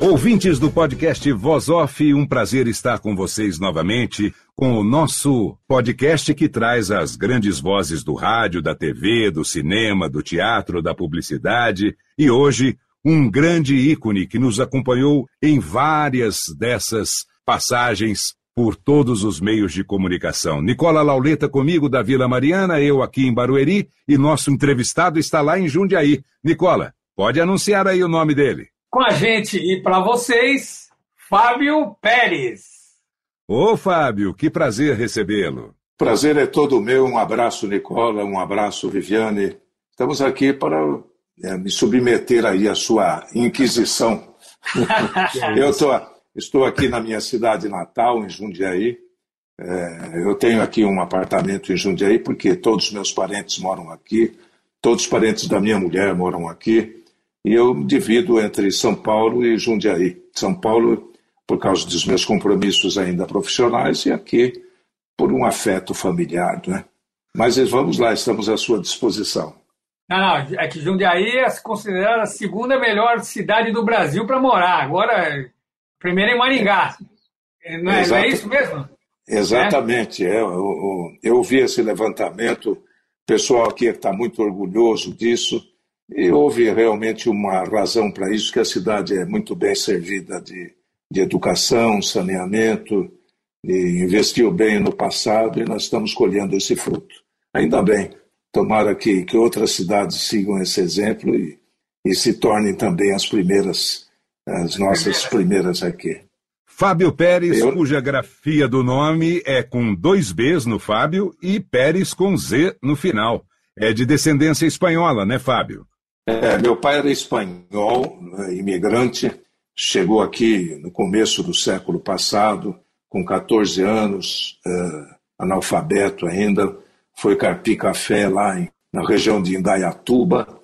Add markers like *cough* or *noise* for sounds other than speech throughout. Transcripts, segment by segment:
Ouvintes do podcast Voz Off, um prazer estar com vocês novamente com o nosso podcast que traz as grandes vozes do rádio, da TV, do cinema, do teatro, da publicidade e hoje um grande ícone que nos acompanhou em várias dessas passagens por todos os meios de comunicação. Nicola Lauleta comigo da Vila Mariana, eu aqui em Barueri e nosso entrevistado está lá em Jundiaí. Nicola, pode anunciar aí o nome dele com a gente e para vocês, Fábio Pérez. Ô Fábio, que prazer recebê-lo. Prazer é todo meu. Um abraço, Nicola, um abraço, Viviane. Estamos aqui para é, me submeter aí à sua inquisição. *laughs* eu tô, estou aqui na minha cidade natal, em Jundiaí. É, eu tenho aqui um apartamento em Jundiaí porque todos os meus parentes moram aqui, todos os parentes da minha mulher moram aqui e eu divido entre São Paulo e Jundiaí. São Paulo, por causa dos meus compromissos ainda profissionais, e aqui por um afeto familiar. Né? Mas vamos lá, estamos à sua disposição. Não, não, é que Jundiaí é considerada a segunda melhor cidade do Brasil para morar. Agora, primeiro em Maringá. Não é, não é isso mesmo? Exatamente. É? Eu, eu, eu vi esse levantamento, o pessoal aqui está muito orgulhoso disso. E houve realmente uma razão para isso, que a cidade é muito bem servida de, de educação, saneamento, e investiu bem no passado e nós estamos colhendo esse fruto. Ainda bem, tomara que, que outras cidades sigam esse exemplo e, e se tornem também as primeiras, as nossas primeiras aqui. Fábio Pérez, Eu... cuja grafia do nome é com dois Bs no Fábio e Pérez com Z no final. É de descendência espanhola, né, Fábio? É, meu pai era espanhol, né, imigrante, chegou aqui no começo do século passado, com 14 anos, é, analfabeto ainda, foi carpir café lá em, na região de Indaiatuba,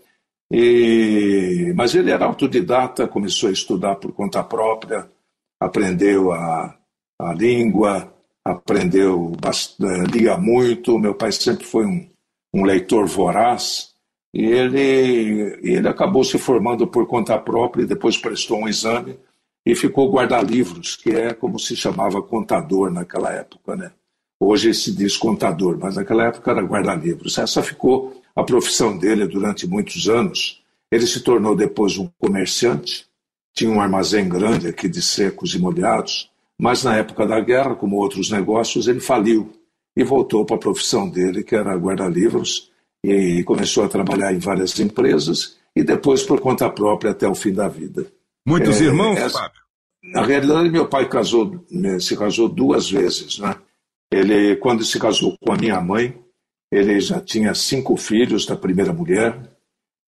e, mas ele era autodidata, começou a estudar por conta própria, aprendeu a, a língua, aprendeu, é, lia muito. Meu pai sempre foi um, um leitor voraz, e ele, ele acabou se formando por conta própria depois prestou um exame e ficou guarda-livros, que é como se chamava contador naquela época, né? Hoje se diz contador, mas naquela época era guarda-livros. Essa ficou a profissão dele durante muitos anos. Ele se tornou depois um comerciante, tinha um armazém grande aqui de secos e molhados, mas na época da guerra, como outros negócios, ele faliu e voltou para a profissão dele, que era guarda-livros, e começou a trabalhar em várias empresas e depois por conta própria até o fim da vida. Muitos é, irmãos, essa, Fábio? Na realidade, meu pai casou, né, se casou duas vezes. Né? Ele, quando se casou com a minha mãe, ele já tinha cinco filhos da primeira mulher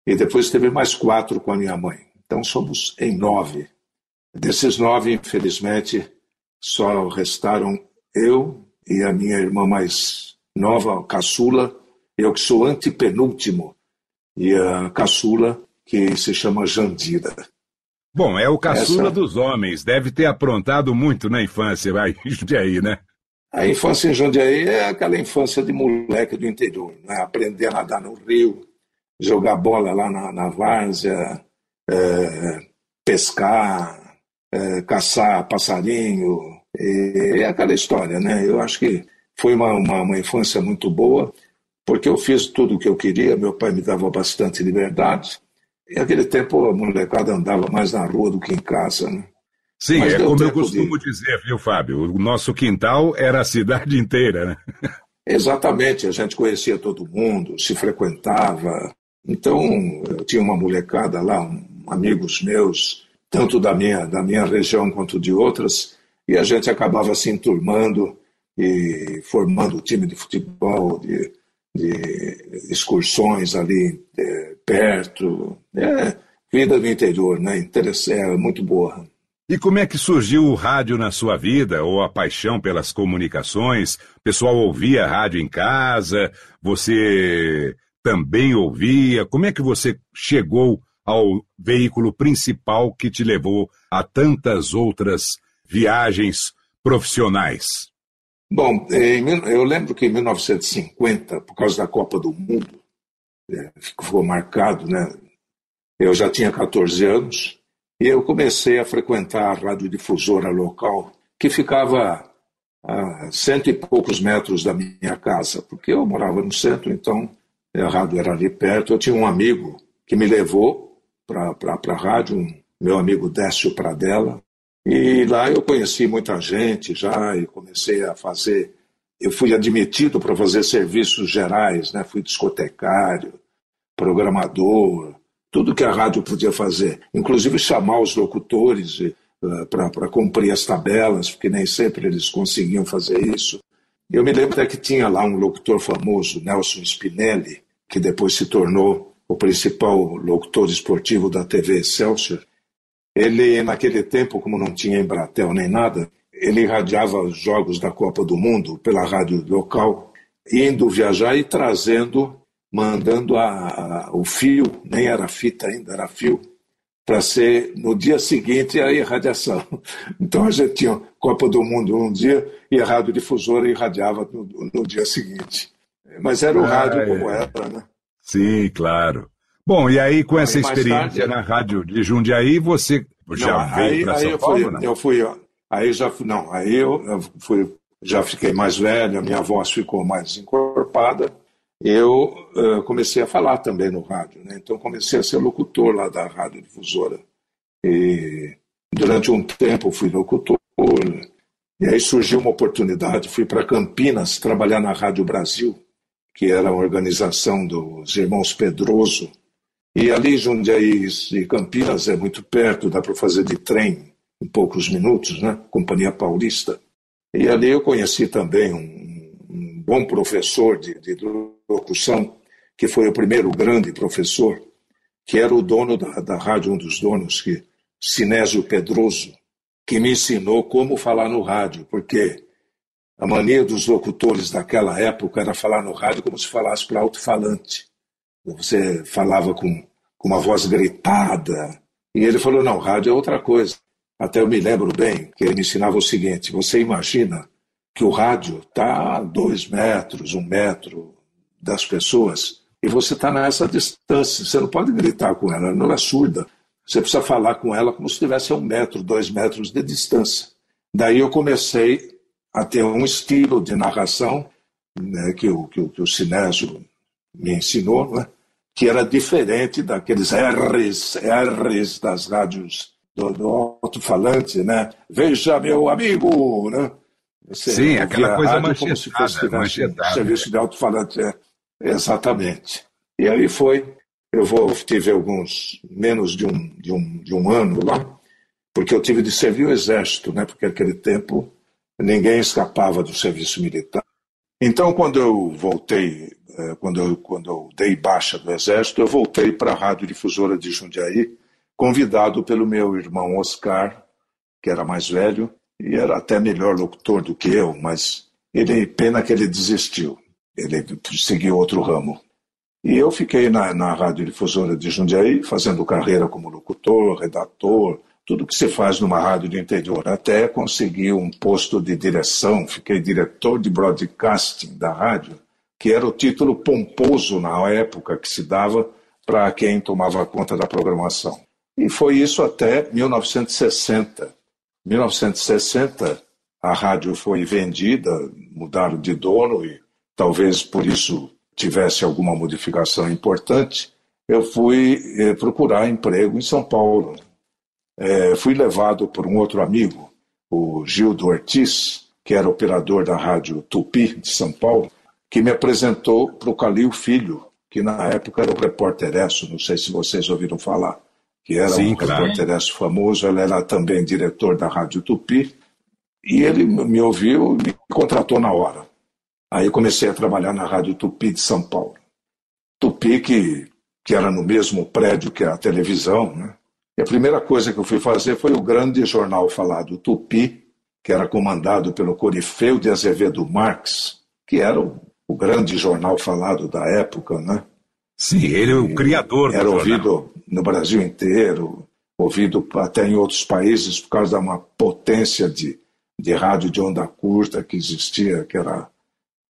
e depois teve mais quatro com a minha mãe. Então somos em nove. Desses nove, infelizmente, só restaram eu e a minha irmã mais nova, caçula, eu que sou antepenúltimo, e a caçula, que se chama Jandira. Bom, é o caçula Essa... dos homens, deve ter aprontado muito na infância, vai, *laughs* Jundiaí, né? A infância em Jundiaí é aquela infância de moleque do interior, né? aprender a nadar no rio, jogar bola lá na, na várzea, é, pescar, é, caçar passarinho, é aquela história, né? Eu acho que foi uma, uma, uma infância muito boa porque eu fiz tudo o que eu queria, meu pai me dava bastante liberdade. E naquele tempo a molecada andava mais na rua do que em casa. Né? Sim, Mas é como eu costumo de... dizer, viu, Fábio? O nosso quintal era a cidade *laughs* inteira, né? Exatamente, a gente conhecia todo mundo, se frequentava. Então, eu tinha uma molecada lá, um, amigos meus, tanto da minha, da minha região quanto de outras, e a gente acabava se enturmando e formando time de futebol, de, de excursões ali é, perto. É, vida do interior, né? É muito boa. E como é que surgiu o rádio na sua vida, ou a paixão pelas comunicações? O pessoal ouvia rádio em casa? Você também ouvia? Como é que você chegou ao veículo principal que te levou a tantas outras viagens profissionais? Bom, eu lembro que em 1950, por causa da Copa do Mundo, é, ficou marcado, né? Eu já tinha 14 anos e eu comecei a frequentar a radiodifusora local, que ficava a cento e poucos metros da minha casa, porque eu morava no centro, então a rádio era ali perto. Eu tinha um amigo que me levou para a rádio, um, meu amigo Décio Pradella, e lá eu conheci muita gente já e comecei a fazer. Eu fui admitido para fazer serviços gerais, né? fui discotecário, programador, tudo que a rádio podia fazer, inclusive chamar os locutores eh, para cumprir as tabelas, porque nem sempre eles conseguiam fazer isso. Eu me lembro até que tinha lá um locutor famoso, Nelson Spinelli, que depois se tornou o principal locutor esportivo da TV Excelsior, ele, naquele tempo, como não tinha Embratel nem nada, ele irradiava os jogos da Copa do Mundo pela rádio local, indo viajar e trazendo, mandando a, a, o fio, nem era fita ainda, era fio, para ser no dia seguinte a irradiação. *laughs* Então a gente tinha Copa do Mundo um dia e a rádio difusora irradiava no, no dia seguinte. Mas era o ah, rádio é. como era, né? Sim, claro. Bom, e aí com essa experiência tarde, na rádio de Jundiaí, você já não, veio para São eu Paulo? Fui, eu fui, aí já não, aí eu, eu fui, já fiquei mais velho, a minha voz ficou mais encorpada. Eu uh, comecei a falar também no rádio, né? Então comecei a ser locutor lá da rádio difusora. E durante um tempo fui locutor. E aí surgiu uma oportunidade, fui para Campinas trabalhar na Rádio Brasil, que era a organização dos irmãos Pedroso, e ali, Jundiaí e Campinas é muito perto, dá para fazer de trem em poucos minutos, né? Companhia Paulista. E ali eu conheci também um, um bom professor de, de, locução, que foi o primeiro grande professor, que era o dono da, da rádio, um dos donos, que Sinésio Pedroso, que me ensinou como falar no rádio, porque a mania dos locutores daquela época era falar no rádio como se falasse para alto-falante. Você falava com, com uma voz gritada. E ele falou: não, rádio é outra coisa. Até eu me lembro bem que ele me ensinava o seguinte: você imagina que o rádio está a dois metros, um metro das pessoas, e você está nessa distância. Você não pode gritar com ela, ela não é surda. Você precisa falar com ela como se estivesse a um metro, dois metros de distância. Daí eu comecei a ter um estilo de narração né, que, o, que, o, que o Sinésio me ensinou, né? Que era diferente daqueles R's, R's das rádios do, do alto-falante, né? Veja, meu amigo, né? Você Sim, aquela coisa como se fosse um serviço de alto-falante. É, exatamente. E aí foi, eu vou, tive alguns, menos de um, de, um, de um ano lá, porque eu tive de servir o exército, né? Porque naquele tempo ninguém escapava do serviço militar. Então, quando eu voltei quando eu, quando eu dei baixa do Exército, eu voltei para a Rádio Difusora de Jundiaí, convidado pelo meu irmão Oscar, que era mais velho e era até melhor locutor do que eu, mas ele pena que ele desistiu, ele seguiu outro ramo. E eu fiquei na, na Rádio Difusora de Jundiaí, fazendo carreira como locutor, redator, tudo que se faz numa rádio do interior, até conseguir um posto de direção, fiquei diretor de broadcasting da rádio, que era o título pomposo na época que se dava para quem tomava conta da programação. E foi isso até 1960. 1960, a rádio foi vendida, mudaram de dono e talvez por isso tivesse alguma modificação importante. Eu fui eh, procurar emprego em São Paulo. é, fui levado por um outro amigo, o Gildo Ortiz, que era operador da rádio Tupi de São Paulo, que me apresentou para o Calil Filho, que na época era o repórter Esso, não sei se vocês ouviram falar, que era Sim, um claro. repórter Esso famoso, ele era também diretor da rádio Tupi, e ele me ouviu e me contratou na hora. Aí comecei a trabalhar na rádio Tupi de São Paulo. Tupi, que, que era no mesmo prédio que a televisão, né? E a primeira coisa que eu fui fazer foi o grande jornal falado Tupi, que era comandado pelo Corifeu de Azevedo Marques, que era o, o grande jornal falado da época, né? Sim, ele é o criador Era ouvido no Brasil inteiro, ouvido até em outros países por causa de uma potência de, de rádio de onda curta que existia, que era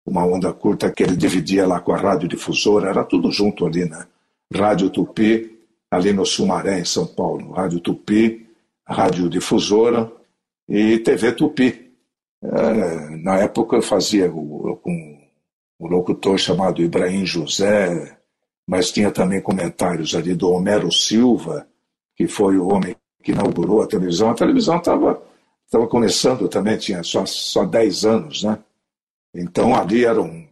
uma onda curta que ele dividia lá com a rádio difusora, era tudo junto ali, né? Rádio Tupi, ali no Sumaré, em São Paulo. Rádio Tupi, Rádio Difusora e TV Tupi. É, na época eu fazia o, com um locutor chamado Ibrahim José, mas tinha também comentários ali do Homero Silva, que foi o homem que inaugurou a televisão. A televisão estava estava começando também, tinha só, só 10 anos, né? Então ali eram,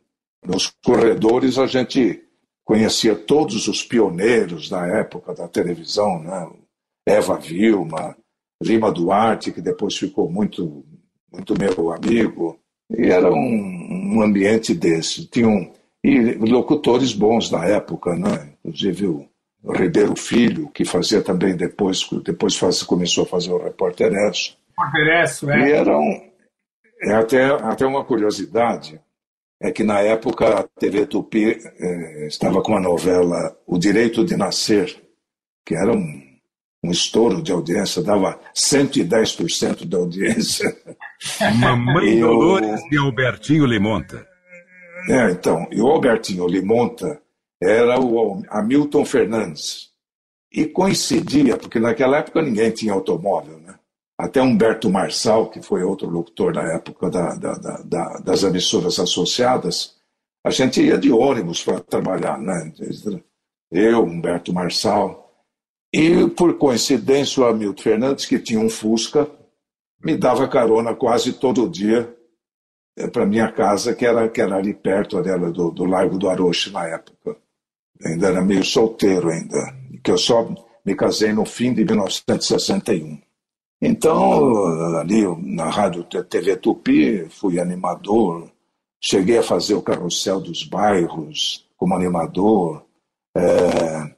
nos corredores a gente conhecia todos os pioneiros da época da televisão, né? Eva Vilma, Lima Duarte, que depois ficou muito, muito meu amigo, e era um, um ambiente desse. Tinham e locutores bons da época, né? Inclusive o Ribeiro Filho, que fazia também depois, depois faz, começou a fazer o Repórter Esso. Repórter é. E era um, é até, até uma curiosidade, é que na época a TV Tupi eh, estava com a novela O Direito de Nascer, que era um, um estouro de audiência, dava 110% da audiência. Mamãe *laughs* Dolores o... e Albertinho Limonta. É, então, e o Albertinho Limonta era o Hamilton Fernandes. E coincidia, porque naquela época ninguém tinha automóvel, né? Até Humberto Marçal, que foi outro locutor da época da, da, da, das emissoras associadas, a gente ia de ônibus para trabalhar, né? Eu, Humberto Marçal. E, por coincidência, o Hamilton Fernandes, que tinha um Fusca, me dava carona quase todo dia é, para minha casa, que era, que era ali perto dela, do, do Largo do Aroche na época. Ainda era meio solteiro ainda, que eu só me casei no fim de 1961. Então, ali na Rádio TV Tupi, fui animador, cheguei a fazer o Carrossel dos Bairros como animador, é,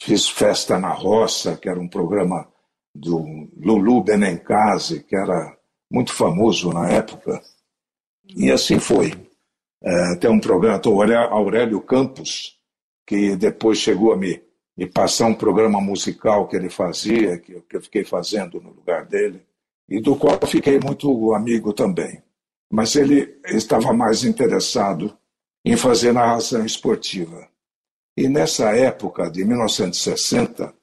fiz Festa na Roça, que era um programa do Lulu Benencase, que era muito famoso na época. E assim foi. É, tem um programa, o Aurélio Campos, que depois chegou a me, me passar um programa musical que ele fazia, que, que eu fiquei fazendo no lugar dele, e do qual eu fiquei muito amigo também. Mas ele estava mais interessado em fazer narração esportiva. E nessa época, de 1960,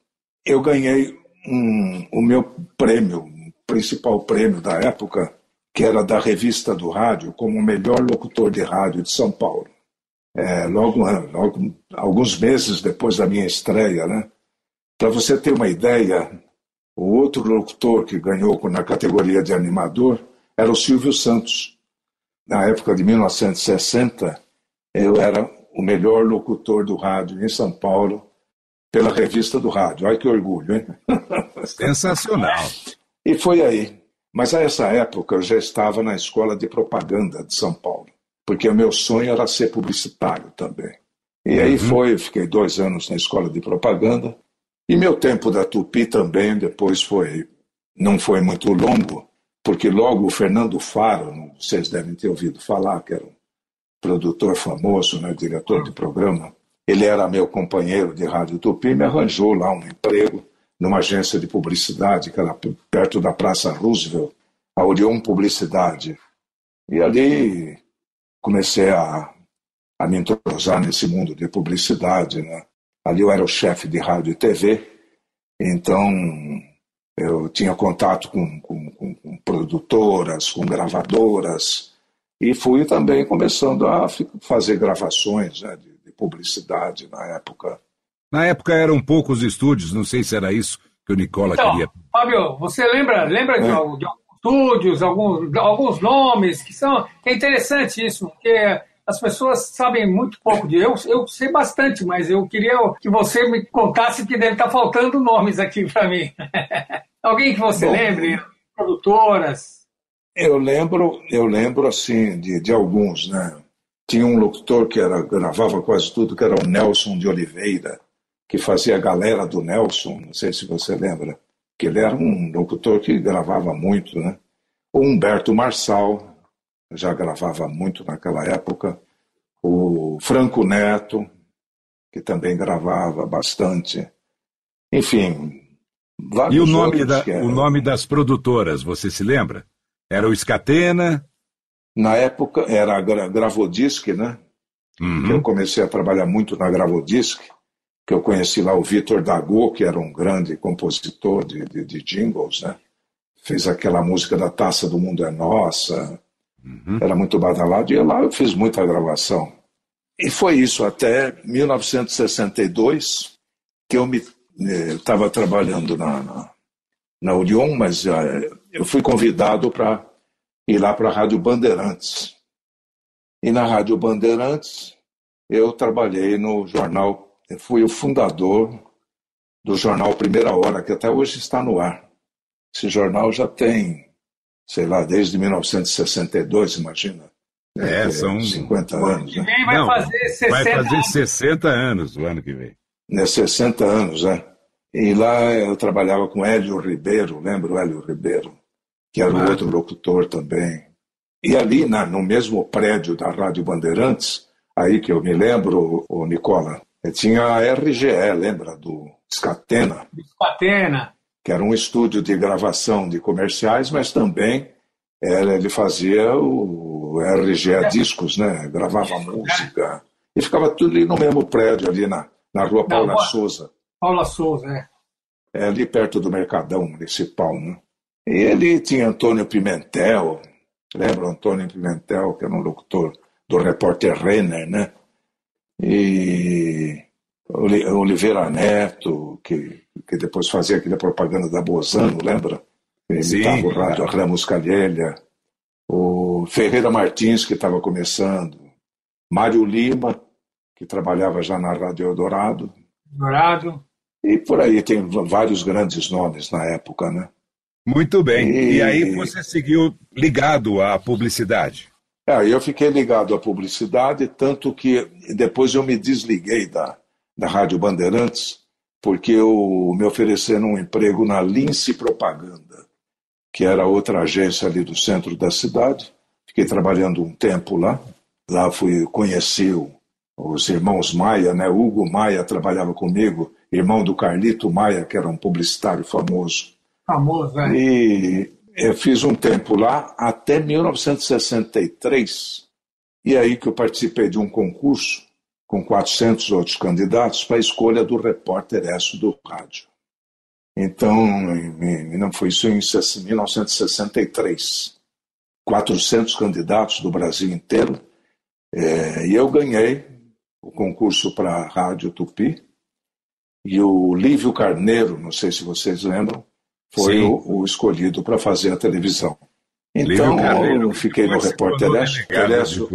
eu ganhei um, o meu prêmio, o principal prêmio da época, que era da revista do rádio, como o melhor locutor de rádio de São Paulo. É, logo, logo, alguns meses depois da minha estreia, né? Para você ter uma ideia, o outro locutor que ganhou na categoria de animador era o Silvio Santos. Na época de 1960, eu era o melhor locutor do rádio em São Paulo pela revista do rádio. Olha que orgulho, hein? *laughs* Sensacional. E foi aí. Mas a essa época eu já estava na escola de propaganda de São Paulo, porque o meu sonho era ser publicitário também. E aí uhum. foi, fiquei dois anos na escola de propaganda. E meu tempo da Tupi também depois foi, não foi muito longo, porque logo o Fernando Faro, vocês devem ter ouvido falar, que era um produtor famoso, né, diretor de programa, ele era meu companheiro de rádio Tupi, me arranjou lá um emprego numa agência de publicidade, que era perto da Praça Roosevelt, a Orion Publicidade. E ali comecei a, a me entrosar nesse mundo de publicidade. Né? Ali eu era o chefe de rádio e TV, então eu tinha contato com, com, com, com produtoras, com gravadoras, e fui também começando a fazer gravações né, de, de publicidade na época na época eram poucos estúdios, não sei se era isso. que o Nicola então, queria. Fábio, você lembra, lembra é. de, alguns estúdios, alguns, alguns nomes que são. Que é interessante isso, porque as pessoas sabem muito pouco de eu, eu sei bastante, mas eu queria que você me contasse que deve estar faltando nomes aqui para mim. *laughs* Alguém que você Bom, lembre, produtoras. Eu lembro, eu lembro assim de, de alguns, né? Tinha um locutor que era gravava quase tudo, que era o Nelson de Oliveira, que fazia a galera do Nelson, não sei se você lembra, que ele era um locutor que gravava muito, né? O Humberto Marçal, já gravava muito naquela época. O Franco Neto, que também gravava bastante. Enfim, e o nome, da, o nome das produtoras, você se lembra? Era o Escatena? Na época era a Gravodisc, né? Uhum. Eu comecei a trabalhar muito na Gravodisc, que eu conheci lá o Vitor Dago, que era um grande compositor de, de, de jingles, né? Fez aquela música da Taça do Mundo é Nossa, Uhum. Era muito badalado e lá eu fiz muita gravação. E foi isso até 1962 que eu me estava eh, trabalhando na, na, na Orion, mas uh, eu fui convidado para ir lá para a Rádio Bandeirantes. E na Rádio Bandeirantes eu trabalhei no jornal, fui o fundador do jornal Primeira Hora, que até hoje está no ar. Esse jornal já tem sei lá, desde 1962, imagina. É, é são 50 anos. Né? vai Não, fazer 60 vai fazer 60 anos o ano que vem. É, 60 anos, né? E lá eu trabalhava com Hélio Ribeiro, lembra o Hélio Ribeiro? Que era um outro locutor também. E ali, na, no mesmo prédio da Rádio Bandeirantes, aí que eu me lembro, o Nicola, tinha a RGE, lembra? Do Scatena. Scatena que era um estúdio de gravação de comerciais, mas também ele fazia o RGA Discos, né? gravava música. E ficava tudo ali no mesmo prédio, ali na, na rua Paula Não, Souza. Paula Souza, é. É ali perto do Mercadão Municipal. Né? E ele tinha Antônio Pimentel, lembra Antônio Pimentel, que era um locutor do repórter Renner, né? E Oliveira Neto, que que depois fazia aquela propaganda da Bozano, lembra? Ele imitava o rádio, a Ramos Calhelha, o Ferreira Martins, que estava começando, Mário Lima, que trabalhava já na Rádio Eldorado. Eldorado. E por aí tem vários grandes nomes na época, né? Muito bem. E, e aí você seguiu ligado à publicidade? É, eu fiquei ligado à publicidade, tanto que depois eu me desliguei da, da Rádio Bandeirantes porque eu me ofereceram um emprego na Lince Propaganda, que era outra agência ali do centro da cidade. Fiquei trabalhando um tempo lá. Lá fui conhecer os irmãos Maia, né? Hugo Maia trabalhava comigo, irmão do Carlito Maia, que era um publicitário famoso. Famoso, é. E eu fiz um tempo lá até 1963. E aí que eu participei de um concurso com 400 outros candidatos para a escolha do repórter ESSO do rádio. Então, não foi isso em 1963. 400 candidatos do Brasil inteiro. É, e eu ganhei o concurso para a Rádio Tupi. E o Lívio Carneiro, não sei se vocês lembram, foi o, o, escolhido para fazer a televisão. Então, eu fiquei no repórter ESSO.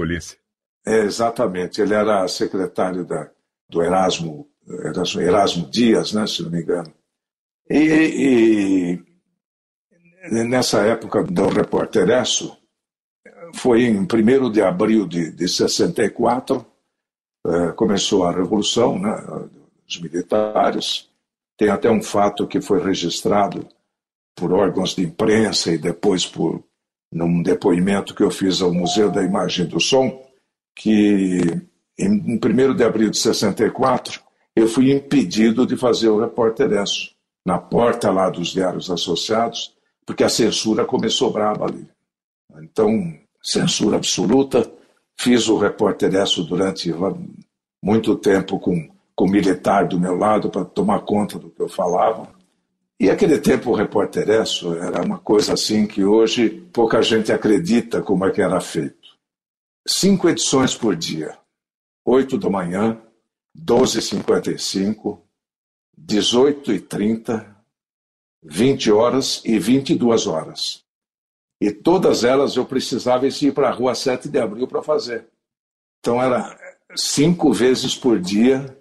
É, exatamente, ele era secretário da, do Erasmo, Erasmo, Erasmo Dias, né, se não me engano. E, e nessa época do repórter Esso, foi em 1 de abril de, de 64, é, começou a Revolução, né, os militares. Tem até um fato que foi registrado por órgãos de imprensa e depois por num depoimento que eu fiz ao Museu da Imagem do Som, que em 1 de abril de 64 eu fui impedido de fazer o repórter Esso na porta lá dos diários associados, porque a censura começou brava ali. Então, censura absoluta. Fiz o repórter Esso durante muito tempo com, com militar do meu lado para tomar conta do que eu falava. E aquele tempo o repórter Esso era uma coisa assim que hoje pouca gente acredita como é que era feito cinco edições por dia. 8 da manhã, 12h55, 18h30, 20 horas e 22 horas. E todas elas eu precisava ir para a rua 7 de abril para fazer. Então era cinco vezes por dia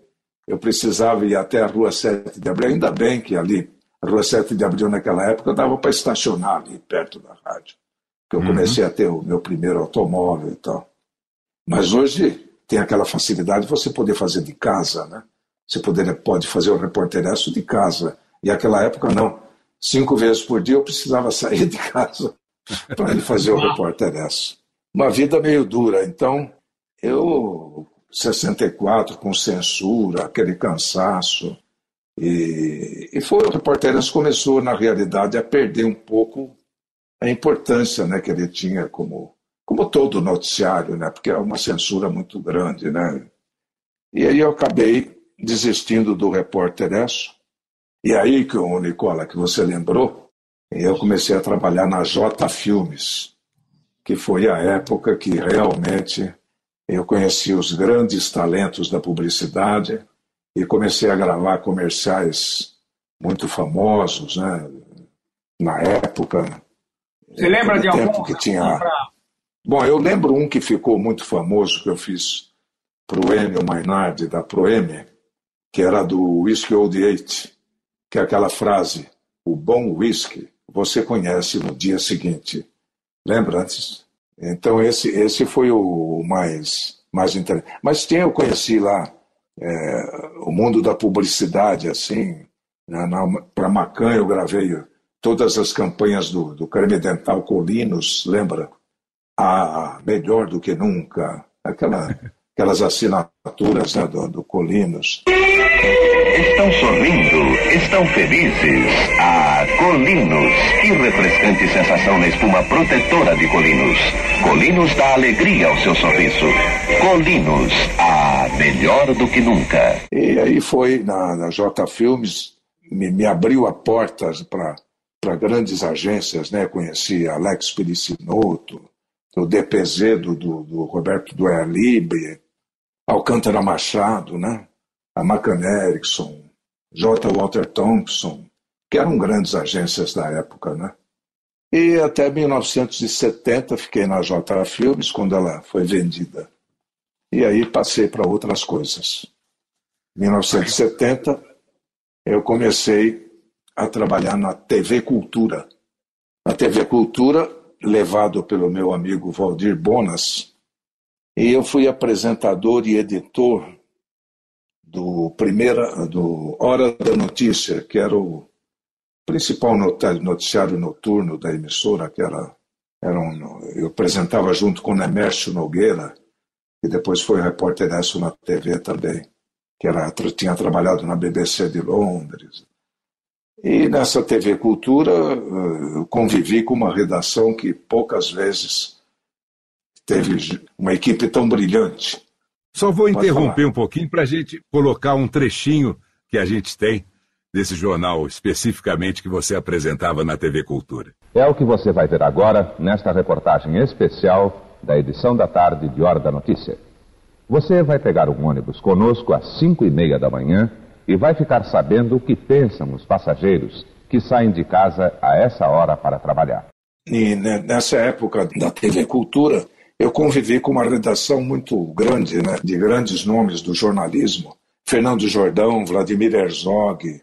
eu precisava ir até a rua 7 de abril. Ainda bem que ali, a rua 7 de abril naquela época, dava para estacionar ali perto da rádio. Que eu uhum. comecei a ter o meu primeiro automóvel e tal. Mas hoje tem aquela facilidade de você poder fazer de casa, né? Você poder, pode fazer o reporteresso de casa. E naquela época não. Cinco vezes por dia eu precisava *laughs* sair de casa para ele fazer o reporteresso. Uma vida meio dura. Então, eu, 64, com censura, aquele cansaço. E, e foi o reporteresso começou, na realidade, a perder um pouco a importância né, que ele tinha como, como todo noticiário, né, porque é uma censura muito grande. Né? E aí eu acabei desistindo do reporteresso. E aí que o Nicola, que você lembrou, eu comecei a trabalhar na J Filmes, que foi a época que realmente eu conheci os grandes talentos da publicidade e comecei a gravar comerciais muito famosos, né? Na época. Você lembra de algum que tinha? Bom, eu lembro um que ficou muito famoso que eu fiz para o Enio Mainardi da Proeme, que era do Whisky Old Eight, que é aquela frase: o bom whisky você conhece no dia seguinte. Lembra antes? Então esse esse foi o mais mais interessante. Mas tem eu conheci lá é, o mundo da publicidade assim. Né, Para Macan eu gravei todas as campanhas do, do creme dental Colinos, lembra? Ah, melhor do que nunca. Aquela *laughs* aquelas assinaturas né, do, do Colinos. Estão sorrindo, estão felizes. Ah, Colinos, que refrescante sensação na espuma protetora de Colinos. Colinos dá alegria ao seu sorriso. Colinos, ah, melhor do que nunca. E aí foi na, na J Filmes, me, me abriu a portas para grandes agências, né? Conheci Alex Pelicinoto, o DPZ do, do, do Roberto Duerlibe, Alcântara Machado, né? a Macan Erickson, J. Walter Thompson, que eram grandes agências da época. Né? E até 1970 fiquei na J. Filmes, quando ela foi vendida. E aí passei para outras coisas. Em 1970, eu comecei a trabalhar na TV Cultura. Na TV Cultura, levado pelo meu amigo Valdir Bonas, e eu fui apresentador e editor do primeira do Hora da Notícia, que era o principal noticiário noturno da emissora, que era, era um, eu apresentava junto com Nemércio Nogueira, que depois foi repórter na TV também, que era, tinha trabalhado na BBC de Londres. E nessa TV Cultura eu convivi com uma redação que poucas vezes teve uma equipe tão brilhante. Só vou Pode interromper falar. um pouquinho para a gente colocar um trechinho que a gente tem desse jornal especificamente que você apresentava na TV Cultura. É o que você vai ver agora nesta reportagem especial da edição da tarde de Hora da Notícia. Você vai pegar um ônibus conosco às 5 e meia da manhã e vai ficar sabendo o que pensam os passageiros que saem de casa a essa hora para trabalhar. E nessa época da TV Cultura, eu convivi com uma redação muito grande, né, de grandes nomes do jornalismo. Fernando Jordão, Vladimir Herzog,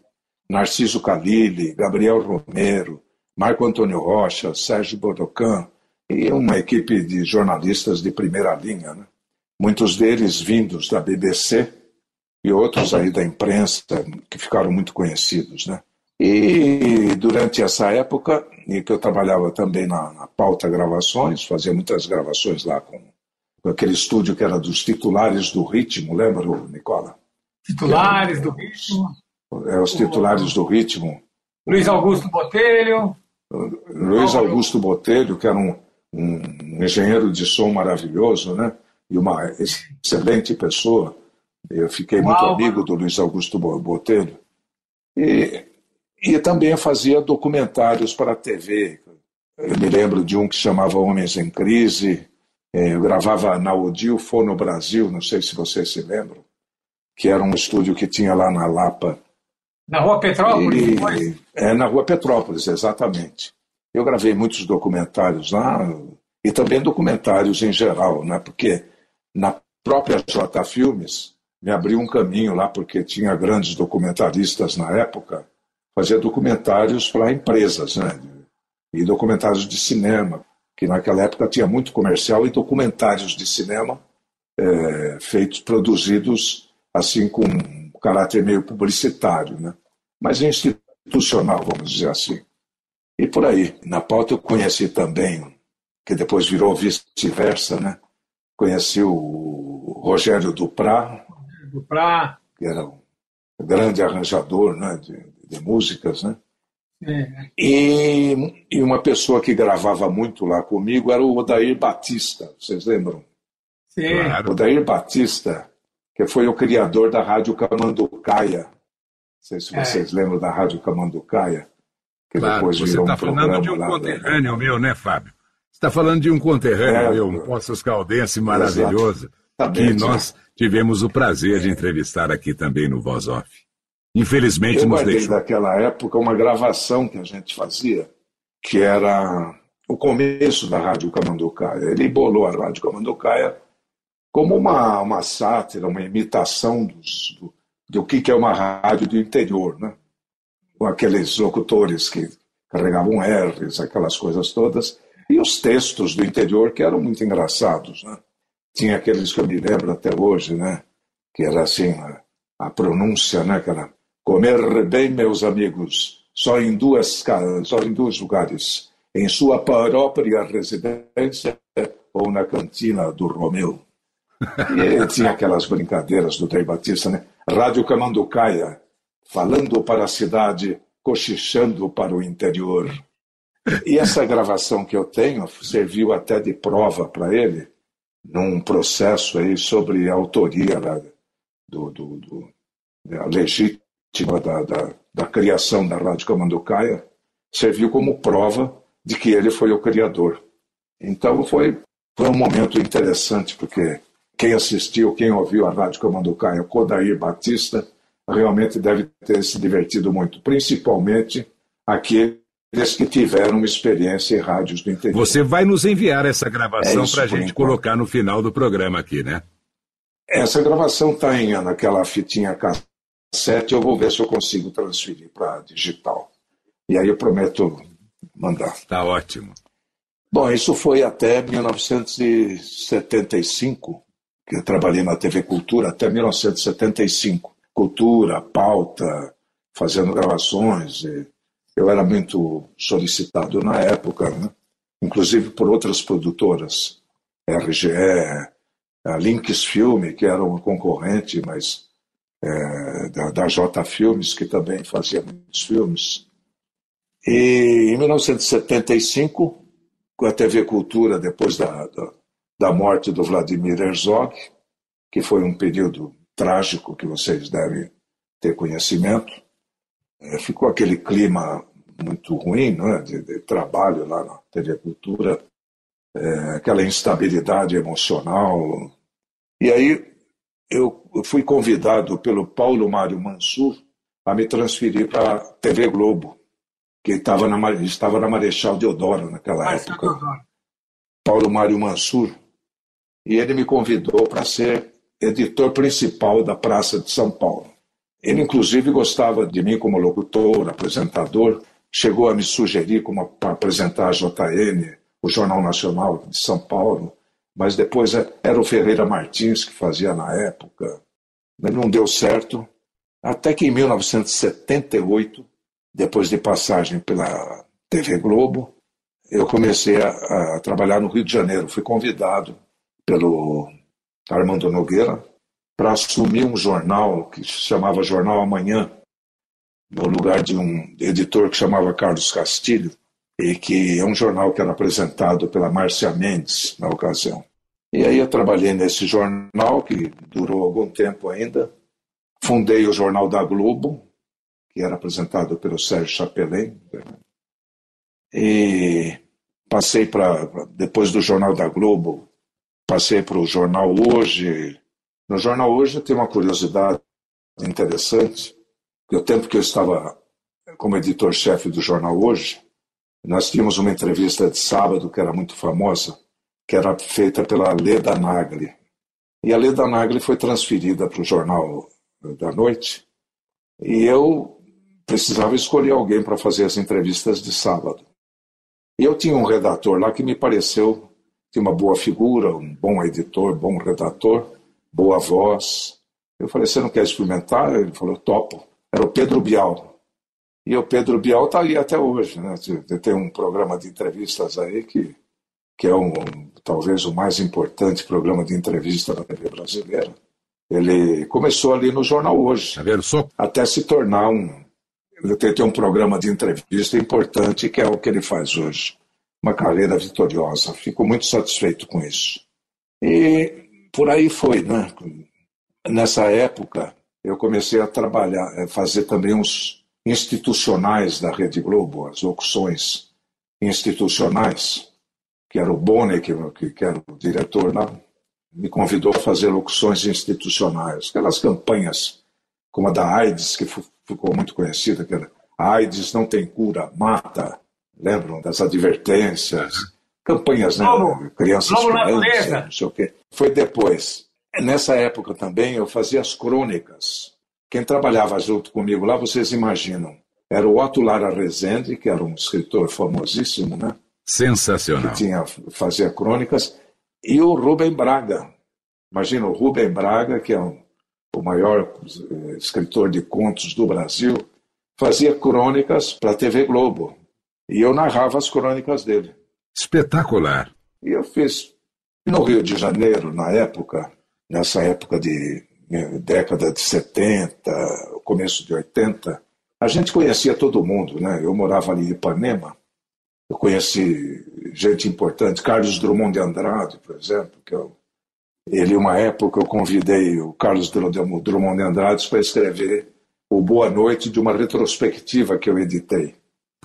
Narciso Calili, Gabriel Romero, Marco Antônio Rocha, Sérgio Bodocan, e uma equipe de jornalistas de primeira linha. Né? Muitos deles vindos da BBC e outros aí da imprensa, que ficaram muito conhecidos. Né? E durante essa época, em que eu trabalhava também na, na pauta gravações, fazia muitas gravações lá com, com, aquele estúdio que era dos titulares do ritmo, lembra, Nicola? Titulares do ritmo. É, os titulares do ritmo. Luiz Augusto Botelho. Luiz Augusto Botelho, que era um, um engenheiro de som maravilhoso, né? E uma excelente pessoa. Eu fiquei muito amigo do Luiz Augusto Botelho. E e também fazia documentários para a TV. Eu me lembro de um que chamava Homens em Crise. É, eu gravava na Odil Fono Brasil, não sei se vocês se lembram, que era um estúdio que tinha lá na Lapa. Na Rua Petrópolis? E, é, na Rua Petrópolis, exatamente. Eu gravei muitos documentários lá, e também documentários em geral, né? porque na própria J Filmes me abriu um caminho lá, porque tinha grandes documentaristas na época, fazia documentários para empresas, né? e documentários de cinema, que naquela época tinha muito comercial e documentários de cinema é, feitos, produzidos assim com um caráter meio publicitário, né? mas institucional, vamos dizer assim. E por aí. Na pauta eu conheci também, que depois virou vice-versa, né? Conheci o Rogério Duprá, Duprá. que era um grande arranjador né, de, de músicas, né? É. E, e, uma pessoa que gravava muito lá comigo era o Odair Batista, vocês lembram? Sim. Claro. Odair Batista, que foi o criador da Rádio Camanducaia. Não sei se é. vocês é. lembram da Rádio Camanducaia. Que claro, depois você está um falando de um conterrâneo lá, meu, né, Fábio? Você está falando de um conterrâneo é, meu, um Poços Caldense maravilhoso, que nós tivemos o prazer de entrevistar aqui também no Voz Off. Infelizmente Eu nos deixou. daquela época uma gravação que a gente fazia, que era o começo da Rádio Camanducaia. Ele bolou a Rádio Camanducaia como uma, uma sátira, uma imitação dos, do, do que, que é uma rádio do interior, né? Com aqueles locutores que carregavam R's, aquelas coisas todas, e os textos do interior que eram muito engraçados. Né? Tinha aqueles que eu me lembro até hoje, né? que era assim, a, a pronúncia, né? que era comer bem, meus amigos, só em duas só em dois lugares, em sua própria residência ou na cantina do Romeu. E tinha aquelas brincadeiras do Dei Batista, né? Rádio Camanducaia, falando para a cidade, cochichando para o interior. E essa gravação que eu tenho serviu até de prova para ele num processo aí sobre a autoria da, do, do, do da legítima da, da, da, criação da Rádio Camanducaia, serviu como prova de que ele foi o criador. Então foi, foi um momento interessante, porque quem assistiu, quem ouviu a Rádio Camanducaia, Kodair Batista, realmente deve ter se divertido muito, principalmente aqueles que tiveram uma experiência em rádios do interior. Você vai nos enviar essa gravação é para a gente colocar no final do programa aqui, né? Essa gravação está em naquela fitinha cassete, eu vou ver se eu consigo transferir para digital. E aí eu prometo mandar. Está ótimo. Bom, isso foi até 1975, que eu trabalhei na TV Cultura até 1975 cultura, pauta, fazendo gravações. eu era muito solicitado na época, né? inclusive por outras produtoras, RGE, a Links Filme, que era uma concorrente, mas é, da, da J Filmes, que também fazia muitos filmes. E em 1975, com a TV Cultura, depois da, da, da morte do Vladimir Herzog, que foi um período trágico que vocês devem ter conhecimento. É, ficou aquele clima muito ruim né, de, de trabalho lá na TV Cultura, é, aquela instabilidade emocional. E aí eu fui convidado pelo Paulo Mário Mansur a me transferir para a TV Globo, que estava na, estava na Marechal Deodoro naquela época. Paulo Mário Mansur. E ele me convidou para ser editor principal da Praça de São Paulo. Ele, inclusive, gostava de mim como locutor, apresentador, chegou a me sugerir como para apresentar a JN, o Jornal Nacional de São Paulo, mas depois é, era o Ferreira Martins que fazia na época. Mas não deu certo, até que em 1978, depois de passagem pela TV Globo, eu comecei a, a trabalhar no Rio de Janeiro. Fui convidado pelo Armando Nogueira, para assumir um jornal que se chamava Jornal Amanhã, no lugar de um editor que chamava Carlos Castilho, e que é um jornal que era apresentado pela Márcia Mendes na ocasião. E aí eu trabalhei nesse jornal, que durou algum tempo ainda. Fundei o Jornal da Globo, que era apresentado pelo Sérgio Chapelin. E passei para, depois do Jornal da Globo, passei para o Jornal Hoje. No Jornal Hoje tem uma curiosidade interessante, o tempo que eu estava como editor-chefe do jornal Hoje, nós tínhamos uma entrevista de sábado que era muito famosa, que era feita pela Leda Nagli. E a Leda Nagli foi transferida para o Jornal da Noite e eu precisava escolher alguém para fazer as entrevistas de sábado. E eu tinha um redator lá que me pareceu tinha uma boa figura, um bom editor, bom redator, boa voz. Eu falei, você não quer experimentar? Ele falou, topo. Era o Pedro Bial. E o Pedro Bial está aí até hoje. Né? Tem um programa de entrevistas aí que, que é um, talvez o mais importante programa de entrevista da TV brasileira. Ele começou ali no Jornal Hoje, tá até se tornar um. Ele tem um programa de entrevista importante, que é o que ele faz hoje. Uma carreira vitoriosa. Fico muito satisfeito com isso. E por aí foi, né? Nessa época, eu comecei a trabalhar, a fazer também uns institucionais da Rede Globo, as locuções institucionais, que era o Boni, que, que era o diretor lá, me convidou a fazer locuções institucionais, aquelas campanhas como a da AIDS, que ficou muito conhecida, que era a AIDS não tem cura, mata, lembram das advertências, campanhas, né? Lobo, crianças Lobo crianças, não sei o quê. Foi depois. Nessa época também eu fazia as crônicas. Quem trabalhava junto comigo lá, vocês imaginam, era o Otto Lara Rezende, que era um escritor famosíssimo, né? Sensacional. Que tinha, fazia crônicas, e o Rubem Braga. Imagina, o Rubem Braga, que é um, o maior eh, escritor de contos do Brasil, fazia crônicas para a TV Globo. E eu narrava as crônicas dele. Espetacular. E eu fiz no Rio de Janeiro, na época, nessa época de eh, década de 70, começo de 80, a gente conhecia todo mundo, né? Eu morava ali em Ipanema, eu conheci gente importante, Carlos Drummond de Andrade, por exemplo, que eu, ele, uma época, eu convidei o Carlos Drummond de Andrade para escrever o Boa Noite de uma retrospectiva que eu editei.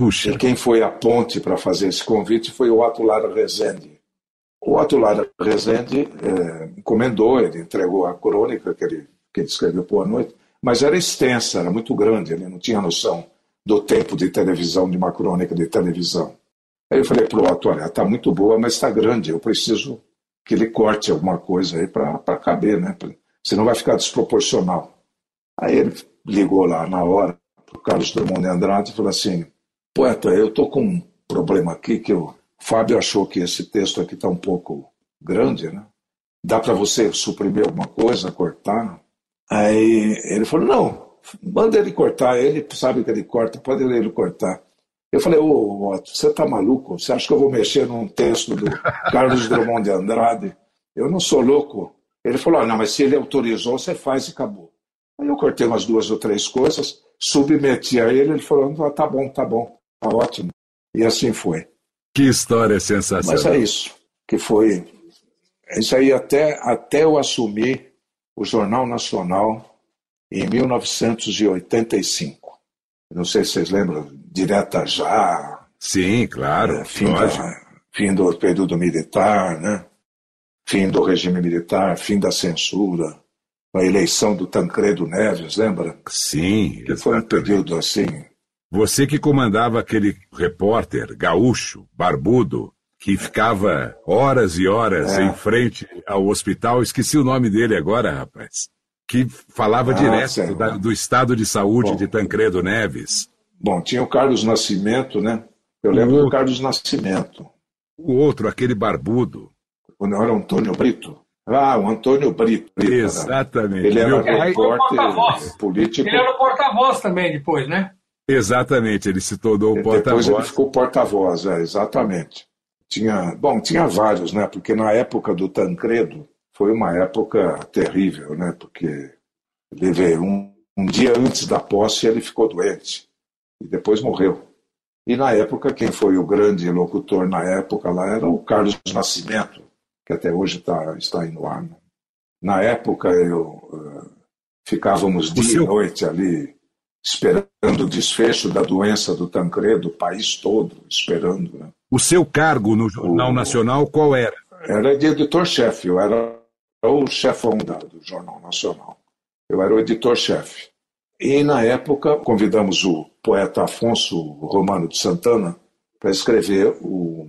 Puxa. E quem foi a ponte para fazer esse convite foi o Atular Rezende. O Atular Rezende é, encomendou, ele entregou a crônica que ele, que ele escreveu Boa Noite, mas era extensa, era muito grande, ele não tinha noção do tempo de televisão, de uma crônica de televisão. Aí eu falei para o Otto, olha, está muito boa, mas está grande, eu preciso que ele corte alguma coisa aí para caber, né? Senão vai ficar desproporcional. Aí ele ligou lá na hora para o Carlos Drummond de Andrade e falou assim, poeta, eu estou com um problema aqui que o Fábio achou que esse texto aqui está um pouco grande, né? Dá para você suprimir alguma coisa, cortar? Aí ele falou, não, manda ele cortar, ele sabe que ele corta, pode ele cortar. Eu falei, ô Otto, você tá maluco? Você acha que eu vou mexer num texto do Carlos Drummond de Andrade? Eu não sou louco. Ele falou, ah, não, mas se ele autorizou, você faz e acabou. Aí eu cortei umas duas ou três coisas, submeti a ele, ele falou, ah, tá bom, tá bom, ótimo. E assim foi. Que história sensacional. Mas é isso, que foi... Isso aí até, até eu assumir o Jornal Nacional em 1985. Não sei se vocês lembram, direta já. Sim, claro. É, fim, da, fim do período militar, né? Fim do regime militar, fim da censura, a eleição do Tancredo Neves, lembra? Sim. Que foi um período assim. Você que comandava aquele repórter gaúcho, barbudo, que ficava horas e horas é. em frente ao hospital, esqueci o nome dele agora, rapaz que falava ah, direto da, do estado de saúde bom, de Tancredo Neves. Bom, tinha o Carlos Nascimento, né? Eu lembro o do Carlos Nascimento. O outro, aquele barbudo. Não era o Antônio Brito? Ah, o Antônio Brito. Né? Exatamente. Ele era repórter político. Ele era o porta-voz também depois, né? Exatamente, ele se tornou o porta-voz. Depois ele ficou porta-voz, é, exatamente. Tinha, bom, tinha vários, né? Porque na época do Tancredo, foi uma época terrível, né? Porque ele veio um, um dia antes da posse ele ficou doente e depois morreu. E na época quem foi o grande locutor na época lá era o Carlos Nascimento, que até hoje tá, está aí no ar. Né? Na época eu uh, ficávamos dia seu... e noite ali esperando o desfecho da doença do Tancredo, o país todo esperando. Né? O seu cargo no Jornal o... Nacional qual era? Era de editor-chefe, eu era o chefão do Jornal Nacional. Eu era o editor-chefe. E, na época, convidamos o poeta Afonso Romano de Santana para escrever o,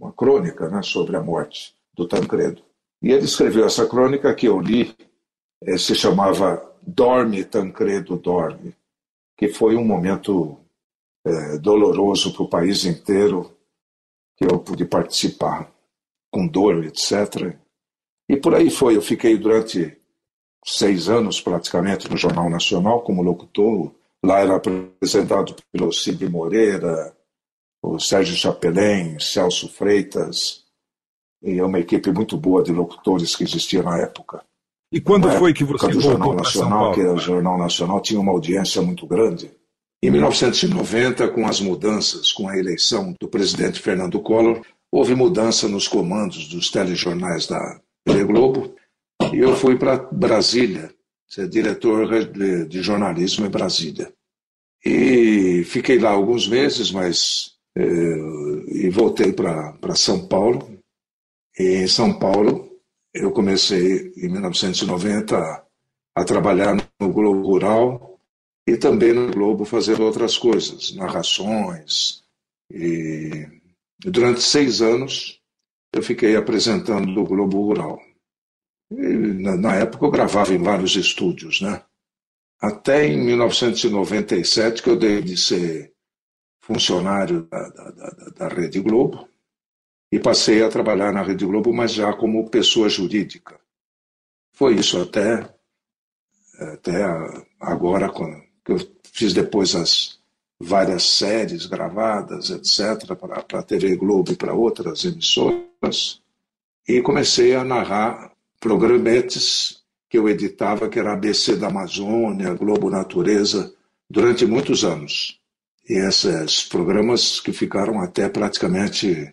uma crônica né, sobre a morte do Tancredo. E ele escreveu essa crônica que eu li, eh, se chamava Dorme, Tancredo, Dorme, que foi um momento eh, doloroso para o país inteiro, que eu pude participar, com dor, etc. E por aí foi. Eu fiquei durante seis anos praticamente no Jornal Nacional como locutor. Lá era apresentado pelo Cid Moreira, o Sérgio Chapelin, Celso Freitas, e é uma equipe muito boa de locutores que existia na época. E quando na foi que você voltou Jornal Nacional, que o Jornal Nacional tinha uma audiência muito grande. Em 1990, com as mudanças, com a eleição do presidente Fernando Collor, houve mudança nos comandos dos telejornais da Tele Globo e eu fui para Brasília, ser diretor de, de, jornalismo em Brasília. E fiquei lá alguns meses, mas eh, e voltei para São Paulo. E em São Paulo eu comecei em 1990 a, trabalhar no Globo Rural e também no Globo fazendo outras coisas, narrações. E durante seis anos eu fiquei apresentando o Globo Rural. Na, na, época eu gravava em vários estúdios, né? Até em 1997 que eu dei de ser funcionário da, da, da, da Rede Globo e passei a trabalhar na Rede Globo, mas já como pessoa jurídica. Foi isso até, até agora, quando eu fiz depois as várias séries gravadas, etc., para a TV Globo e para outras emissoras, e comecei a narrar programetes que eu editava, que era ABC da Amazônia, Globo Natureza, durante muitos anos. E esses programas que ficaram até praticamente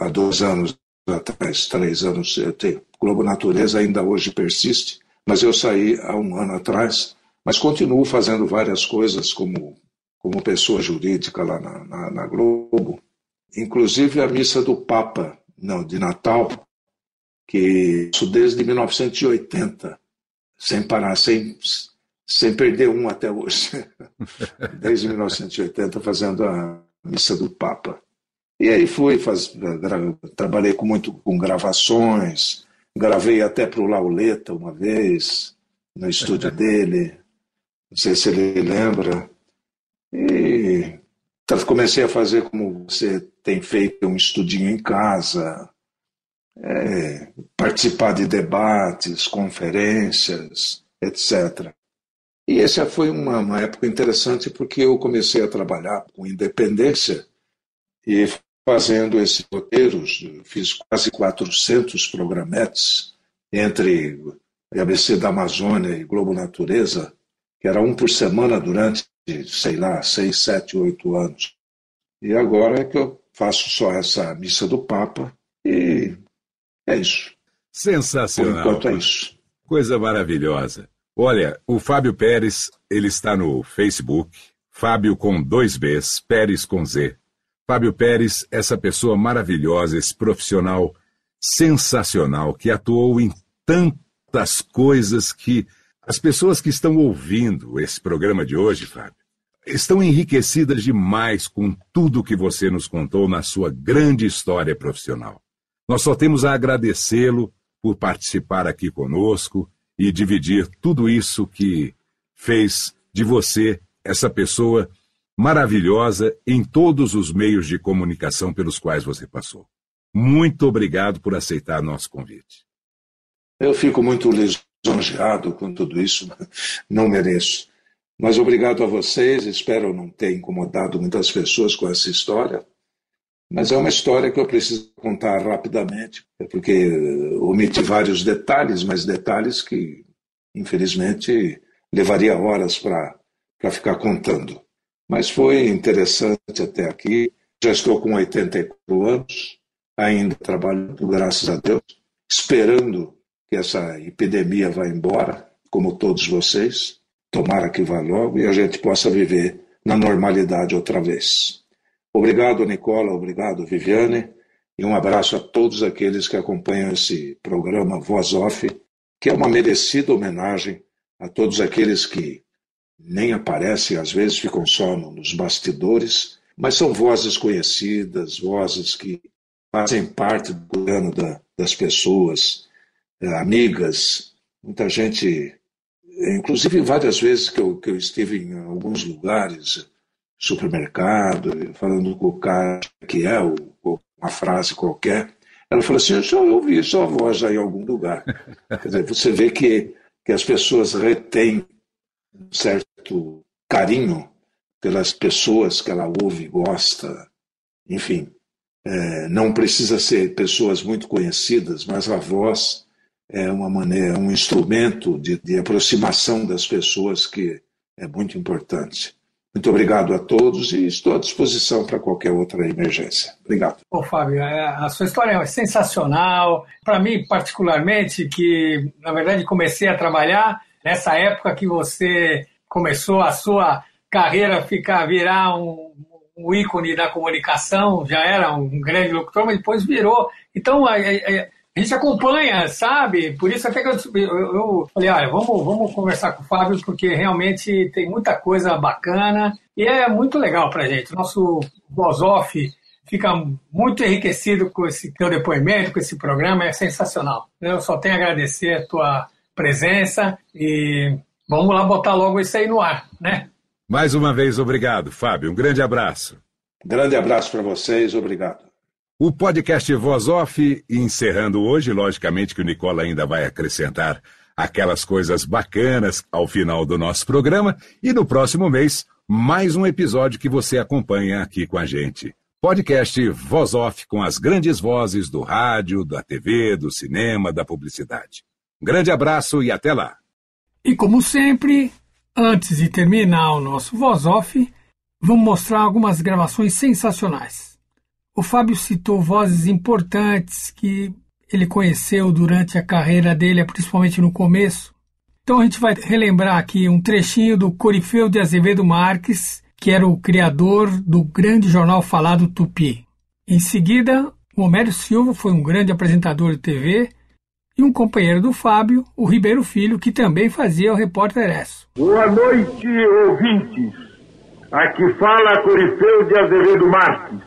há dois anos atrás, três anos. Tenho. Globo Natureza ainda hoje persiste, mas eu saí há um ano atrás, mas continuo fazendo várias coisas como, como pessoa jurídica lá na, na, na Globo. Inclusive a missa do Papa, não, de Natal, que isso desde 1980, sem parar, sem, sem perder um até hoje. *laughs* desde 1980, fazendo a missa do Papa. E aí fui, faz, trabalhei com muito com gravações, gravei até para o Lauleta uma vez, no estúdio dele, não sei se ele lembra. E comecei a fazer como você tem feito, um estudinho em casa, é, participar de debates, conferências, etc. E essa foi uma, uma, época interessante porque eu comecei a trabalhar com independência e fazendo esses roteiros, fiz quase 400 programetes entre ABC da Amazônia e Globo Natureza, que era um por semana durante, sei lá, seis, sete, oito anos. E agora é que eu faço só essa missa do Papa e é isso. Sensacional. Por enquanto é isso. Coisa maravilhosa. Olha, o Fábio Pérez, ele está no Facebook, Fábio com dois Bs, Pérez com Z. Fábio Pérez, essa pessoa maravilhosa, esse profissional sensacional que atuou em tantas coisas que as pessoas que estão ouvindo esse programa de hoje, Fábio, estão enriquecidas demais com tudo que você nos contou na sua grande história profissional. Nós só temos a agradecê-lo por participar aqui conosco e dividir tudo isso que fez de você essa pessoa maravilhosa em todos os meios de comunicação pelos quais você passou. Muito obrigado por aceitar nosso convite. Eu fico muito lisonjeado com tudo isso, *laughs* não mereço. Mas obrigado a vocês, espero não ter incomodado muitas pessoas com essa história. Mas é uma história que eu preciso contar rapidamente, porque omiti vários detalhes, mas detalhes que, infelizmente, levaria horas para ficar contando. Mas foi interessante até aqui. Já estou com 84 anos, ainda trabalhando, graças a Deus, esperando que essa epidemia vá embora, como todos vocês. Tomara que vá logo e a gente possa viver na normalidade outra vez. Obrigado, Nicola, obrigado, Viviane, e um abraço a todos aqueles que acompanham esse programa Voz Off, que é uma merecida homenagem a todos aqueles que nem aparecem, às vezes ficam só nos bastidores, mas são vozes conhecidas, vozes que fazem parte do plano da, das pessoas, é, amigas, muita gente, inclusive várias vezes que eu, que eu estive em alguns lugares, supermercado, falando com o cara que é, ou, uma frase qualquer, ela falou assim, eu já ouvi sua voz aí em algum lugar. Quer dizer, você vê que, que as pessoas retêm certo carinho pelas pessoas que ela ouve, gosta, enfim. É, não precisa ser pessoas muito conhecidas, mas a voz é uma maneira, um instrumento de, de aproximação das pessoas que é muito importante. Muito obrigado a todos e estou à disposição para qualquer outra emergência. Obrigado. Ô, Fábio, é, a sua história é sensacional. Para mim, particularmente, que na verdade comecei a trabalhar nessa época que você começou a sua carreira ficar virar um, um ícone da comunicação, já era um grande locutor, mas depois virou. Então, a, a, a gente acompanha, sabe? Por isso até que eu, eu, eu, falei, olha, vamos, vamos conversar com o Fábio, porque realmente tem muita coisa bacana e é muito legal pra gente. Nosso voz off fica muito enriquecido com esse teu depoimento, com esse programa, é sensacional. Eu só tenho a agradecer a tua presença e vamos lá botar logo isso aí no ar, né? Mais uma vez, obrigado, Fábio. Um grande abraço. Grande abraço para vocês, obrigado. O podcast Voz Off, encerrando hoje, logicamente que o Nicola ainda vai acrescentar aquelas coisas bacanas ao final do nosso programa, e no próximo mês, mais um episódio que você acompanha aqui com a gente. Podcast Voz Off com as grandes vozes do rádio, da TV, do cinema, da publicidade. Grande abraço e até lá. E como sempre, Antes de terminar o nosso Voz Off, vamos mostrar algumas gravações sensacionais. O Fábio citou vozes importantes que ele conheceu durante a carreira dele, principalmente no começo. Então a gente vai relembrar aqui um trechinho do Corifeu de Azevedo Marques, que era o criador do grande jornal falado Tupi. Em seguida, o Homero Silva foi um grande apresentador de TV e um companheiro do Fábio, o Ribeiro Filho, que também fazia o repórter S. Boa noite, ouvintes. Aqui fala Corifeu de Azevedo Marques.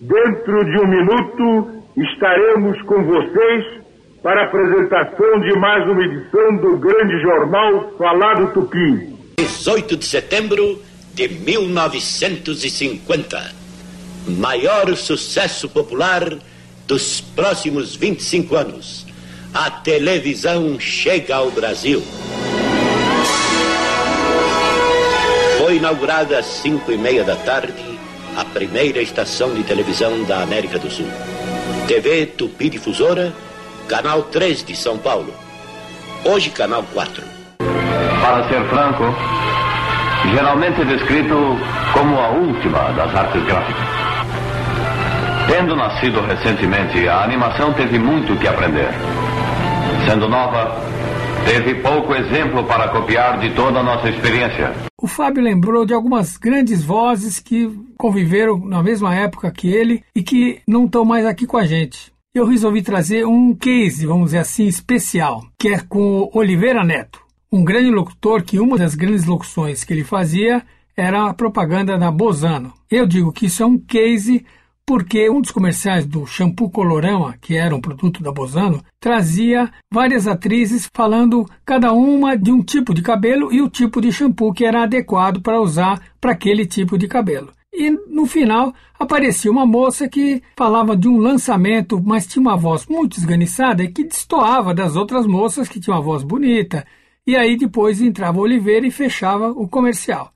Dentro de um minuto estaremos com vocês para a apresentação de mais uma edição do grande jornal Falado Tupi. 18 de setembro de 1950. Maior sucesso popular dos próximos 25 anos a televisão chega ao Brasil. Foi inaugurada às cinco e meia da tarde a primeira estação de televisão da América do Sul. TV Tupi Difusora, Canal 3 de São Paulo. Hoje, Canal 4. Para ser franco, geralmente é descrito como a última das artes gráficas. Tendo nascido recentemente, a animação teve muito que aprender. Sendo nova, teve pouco exemplo para copiar de toda a nossa experiência. O Fábio lembrou de algumas grandes vozes que conviveram na mesma época que ele e que não estão mais aqui com a gente. Eu resolvi trazer um case, vamos dizer assim, especial, que é com Oliveira Neto, um grande locutor que uma das grandes locuções que ele fazia era a propaganda da Bozano. Eu digo que isso é um case porque um dos comerciais do shampoo Colorama, que era um produto da Bozano, trazia várias atrizes falando cada uma de um tipo de cabelo e o tipo de shampoo que era adequado para usar para aquele tipo de cabelo. E no final aparecia uma moça que falava de um lançamento, mas tinha uma voz muito esganiçada e que destoava das outras moças que tinham uma voz bonita. E aí depois entrava Oliveira e fechava o comercial.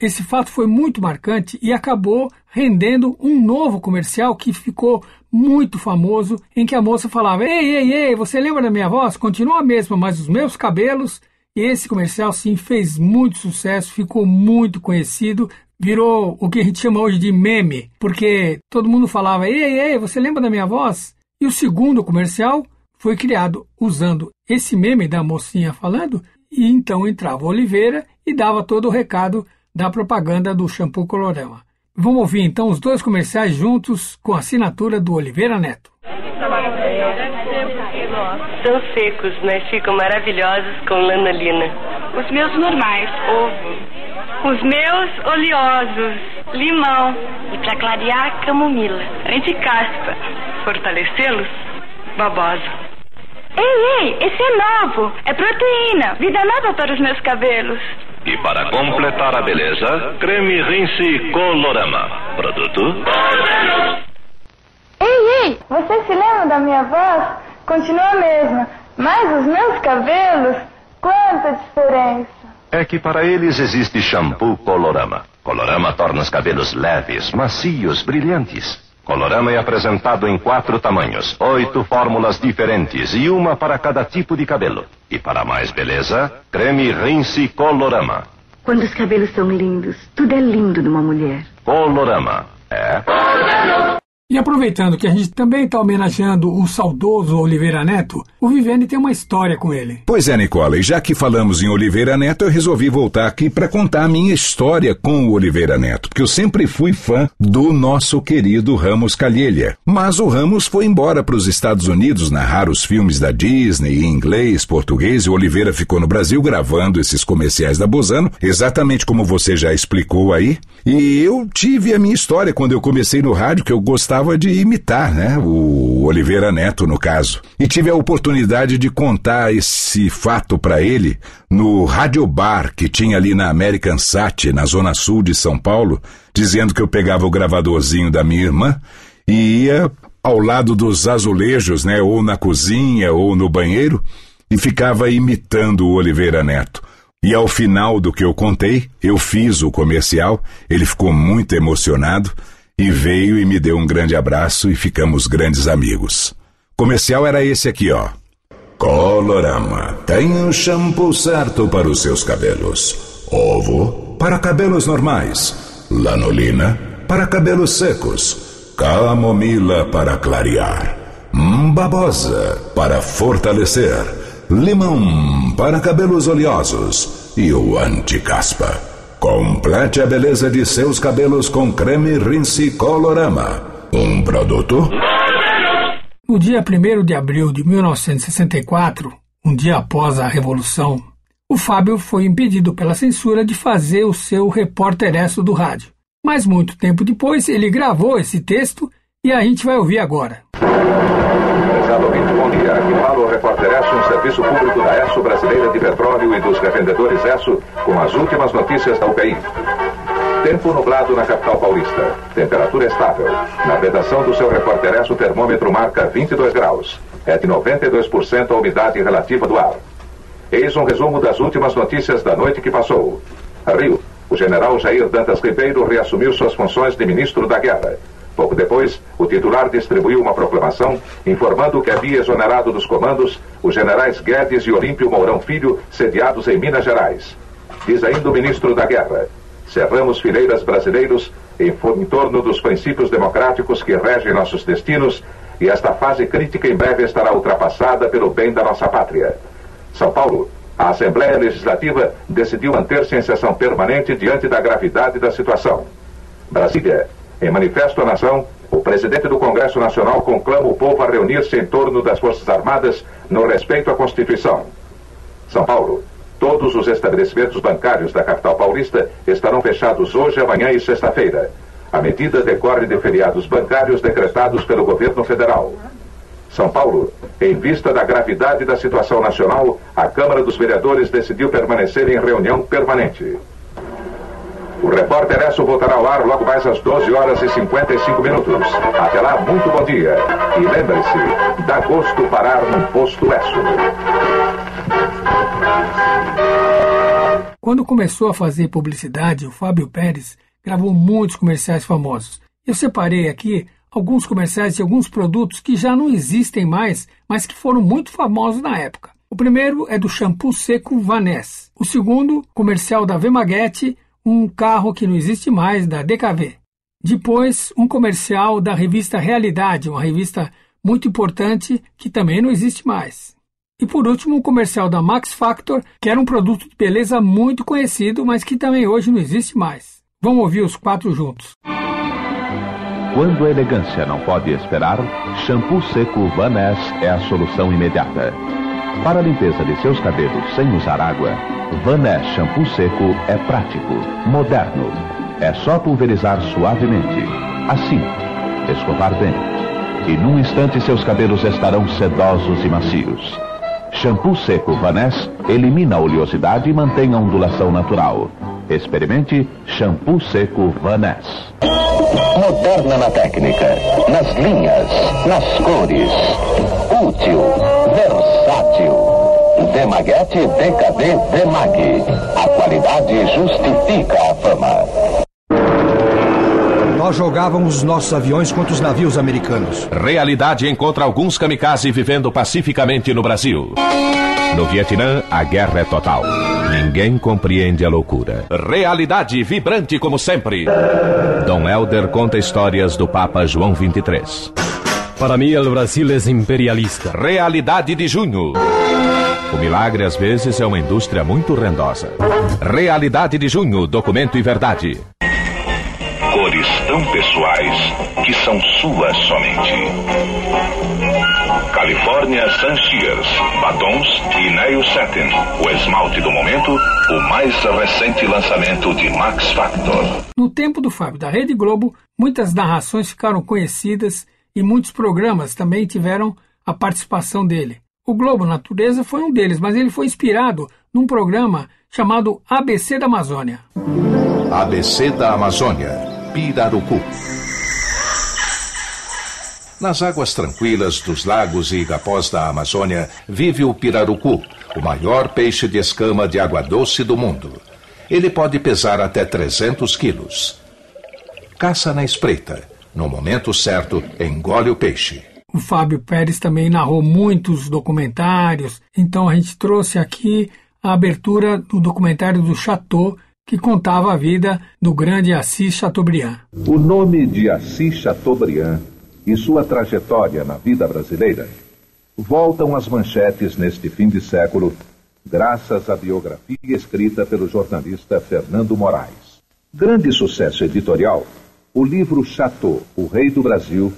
Esse fato foi muito marcante e acabou rendendo um novo comercial que ficou muito famoso, em que a moça falava: Ei, ei, ei, você lembra da minha voz? Continua a mesma, mas os meus cabelos. Esse comercial, sim, fez muito sucesso, ficou muito conhecido, virou o que a gente chama hoje de meme, porque todo mundo falava: Ei, ei, ei, você lembra da minha voz? E o segundo comercial foi criado usando esse meme da mocinha falando, e então entrava Oliveira e dava todo o recado da propaganda do shampoo Colorama. Vamos ouvir então os dois comerciais juntos com a assinatura do Oliveira Neto. São secos, mas ficam maravilhosos com lanolina. Os meus normais, ovo. Os meus oleosos, limão. E para clarear, camomila. Anticaspa. Fortalecê-los, babosa. Ei, ei, esse é novo. É proteína. Vida nova para os meus cabelos. E para completar a beleza, creme rinse Colorama. Produto. Ei, ei, você se lembra da minha voz? Continua a mesma. Mas os meus cabelos, quanta diferença. É que para eles existe shampoo Colorama. Colorama torna os cabelos leves, macios, brilhantes. Colorama é apresentado em quatro tamanhos, oito fórmulas diferentes e uma para cada tipo de cabelo. E para mais beleza, creme Rinse Colorama. Quando os cabelos são lindos, tudo é lindo numa mulher. Colorama. É. E aproveitando que a gente também está homenageando o saudoso Oliveira Neto, o Vivene tem uma história com ele. Pois é, Nicola, e já que falamos em Oliveira Neto, eu resolvi voltar aqui para contar a minha história com o Oliveira Neto, porque eu sempre fui fã do nosso querido Ramos Calheilia. Mas o Ramos foi embora para os Estados Unidos narrar os filmes da Disney em inglês, português, e o Oliveira ficou no Brasil gravando esses comerciais da Bozano, exatamente como você já explicou aí. E eu tive a minha história quando eu comecei no rádio, que eu gostava gostava de imitar, né? O Oliveira Neto, no caso. E tive a oportunidade de contar esse fato para ele no Rádio Bar que tinha ali na American Sat, na zona sul de São Paulo, dizendo que eu pegava o gravadorzinho da minha irmã e ia ao lado dos azulejos, né? Ou na cozinha ou no banheiro e ficava imitando o Oliveira Neto. E ao final do que eu contei, eu fiz o comercial, ele ficou muito emocionado e veio e me deu um grande abraço e ficamos grandes amigos. Comercial era esse aqui, ó. Colorama tem o shampoo certo para os seus cabelos. Ovo para cabelos normais. Lanolina para cabelos secos. Camomila para clarear. Babosa para fortalecer. Limão para cabelos oleosos. E o anticaspa Complete a beleza de seus cabelos com creme Rinse Colorama. Um produto. No dia 1 de abril de 1964, um dia após a Revolução, o Fábio foi impedido pela censura de fazer o seu repórteresso do rádio. Mas muito tempo depois, ele gravou esse texto e a gente vai ouvir agora. Prezado ouvinte, bom dia. Aqui fala o Repórter ESSO, um serviço público da ESSO Brasileira de Petróleo e dos revendedores ESSO, com as últimas notícias da UPI. Tempo nublado na capital paulista. Temperatura estável. Na redação do seu Repórter ESSO, o termômetro marca 22 graus. É de 92% a umidade relativa do ar. Eis um resumo das últimas notícias da noite que passou. Rio. O general Jair Dantas Ribeiro reassumiu suas funções de ministro da Guerra. Pouco depois, o titular distribuiu uma proclamação informando que havia exonerado dos comandos os generais Guedes e Olímpio Mourão Filho, sediados em Minas Gerais. Diz ainda o ministro da Guerra: cerramos fileiras brasileiros em, em torno dos princípios democráticos que regem nossos destinos e esta fase crítica em breve estará ultrapassada pelo bem da nossa pátria. São Paulo. A Assembleia Legislativa decidiu manter-se em sessão permanente diante da gravidade da situação. Brasília. Em manifesto à nação, o presidente do Congresso Nacional conclama o povo a reunir-se em torno das Forças Armadas no respeito à Constituição. São Paulo. Todos os estabelecimentos bancários da capital paulista estarão fechados hoje, amanhã e sexta-feira. A medida decorre de feriados bancários decretados pelo governo federal. São Paulo. Em vista da gravidade da situação nacional, a Câmara dos Vereadores decidiu permanecer em reunião permanente. O repórter Esso voltará ao ar logo mais às 12 horas e 55 minutos. Até lá, muito bom dia. E lembre-se, dá gosto parar num posto Esso. Quando começou a fazer publicidade, o Fábio Pérez gravou muitos comerciais famosos. Eu separei aqui alguns comerciais de alguns produtos que já não existem mais, mas que foram muito famosos na época. O primeiro é do shampoo seco Vaness. O segundo, comercial da Vemaguete, um carro que não existe mais, da DKV. Depois, um comercial da revista Realidade, uma revista muito importante que também não existe mais. E por último, um comercial da Max Factor, que era um produto de beleza muito conhecido, mas que também hoje não existe mais. Vamos ouvir os quatro juntos. Quando a elegância não pode esperar, shampoo seco Van Ness é a solução imediata. Para a limpeza de seus cabelos sem usar água, Vané Shampoo Seco é prático, moderno. É só pulverizar suavemente. Assim, escovar bem. E num instante seus cabelos estarão sedosos e macios. Shampoo Seco Vaness elimina a oleosidade e mantém a ondulação natural. Experimente Shampoo Seco Vaness. Moderna na técnica, nas linhas, nas cores. Útil, versátil. Demaguete DKD Demag. A qualidade justifica a fama. Nós jogávamos os nossos aviões contra os navios americanos. Realidade encontra alguns kamikaze vivendo pacificamente no Brasil. No Vietnã, a guerra é total. Ninguém compreende a loucura. Realidade vibrante como sempre. Dom Helder conta histórias do Papa João 23. Para mim, o Brasil é imperialista. Realidade de junho. O milagre às vezes é uma indústria muito rendosa. Realidade de junho, documento e verdade cores tão pessoais que são suas somente. California Shears, batons e Nail Satin, o esmalte do momento, o mais recente lançamento de Max Factor. No tempo do Fábio da Rede Globo, muitas narrações ficaram conhecidas e muitos programas também tiveram a participação dele. O Globo Natureza foi um deles, mas ele foi inspirado num programa chamado ABC da Amazônia. ABC da Amazônia Pirarucu. Nas águas tranquilas dos lagos e igapós da Amazônia vive o pirarucu, o maior peixe de escama de água doce do mundo. Ele pode pesar até 300 quilos. Caça na espreita. No momento certo, engole o peixe. O Fábio Pérez também narrou muitos documentários, então a gente trouxe aqui a abertura do documentário do Chateau, que contava a vida do grande Assis Chateaubriand. O nome de Assis Chateaubriand e sua trajetória na vida brasileira voltam às manchetes neste fim de século, graças à biografia escrita pelo jornalista Fernando Moraes. Grande sucesso editorial, o livro Chateau, O Rei do Brasil,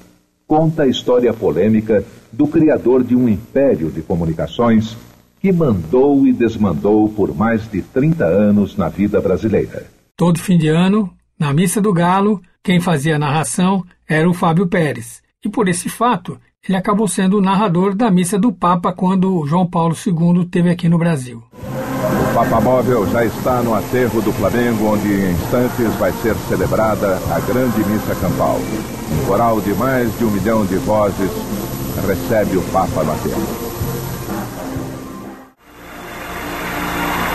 conta a história polêmica do criador de um império de comunicações que mandou e desmandou por mais de 30 anos na vida brasileira. Todo fim de ano, na Missa do Galo, quem fazia a narração era o Fábio Pérez. E por esse fato, ele acabou sendo o narrador da Missa do Papa quando João Paulo II esteve aqui no Brasil. Papa Móvel já está no aterro do Flamengo, onde em instantes vai ser celebrada a grande missa campal. Um coral de mais de um milhão de vozes recebe o Papa no aterro.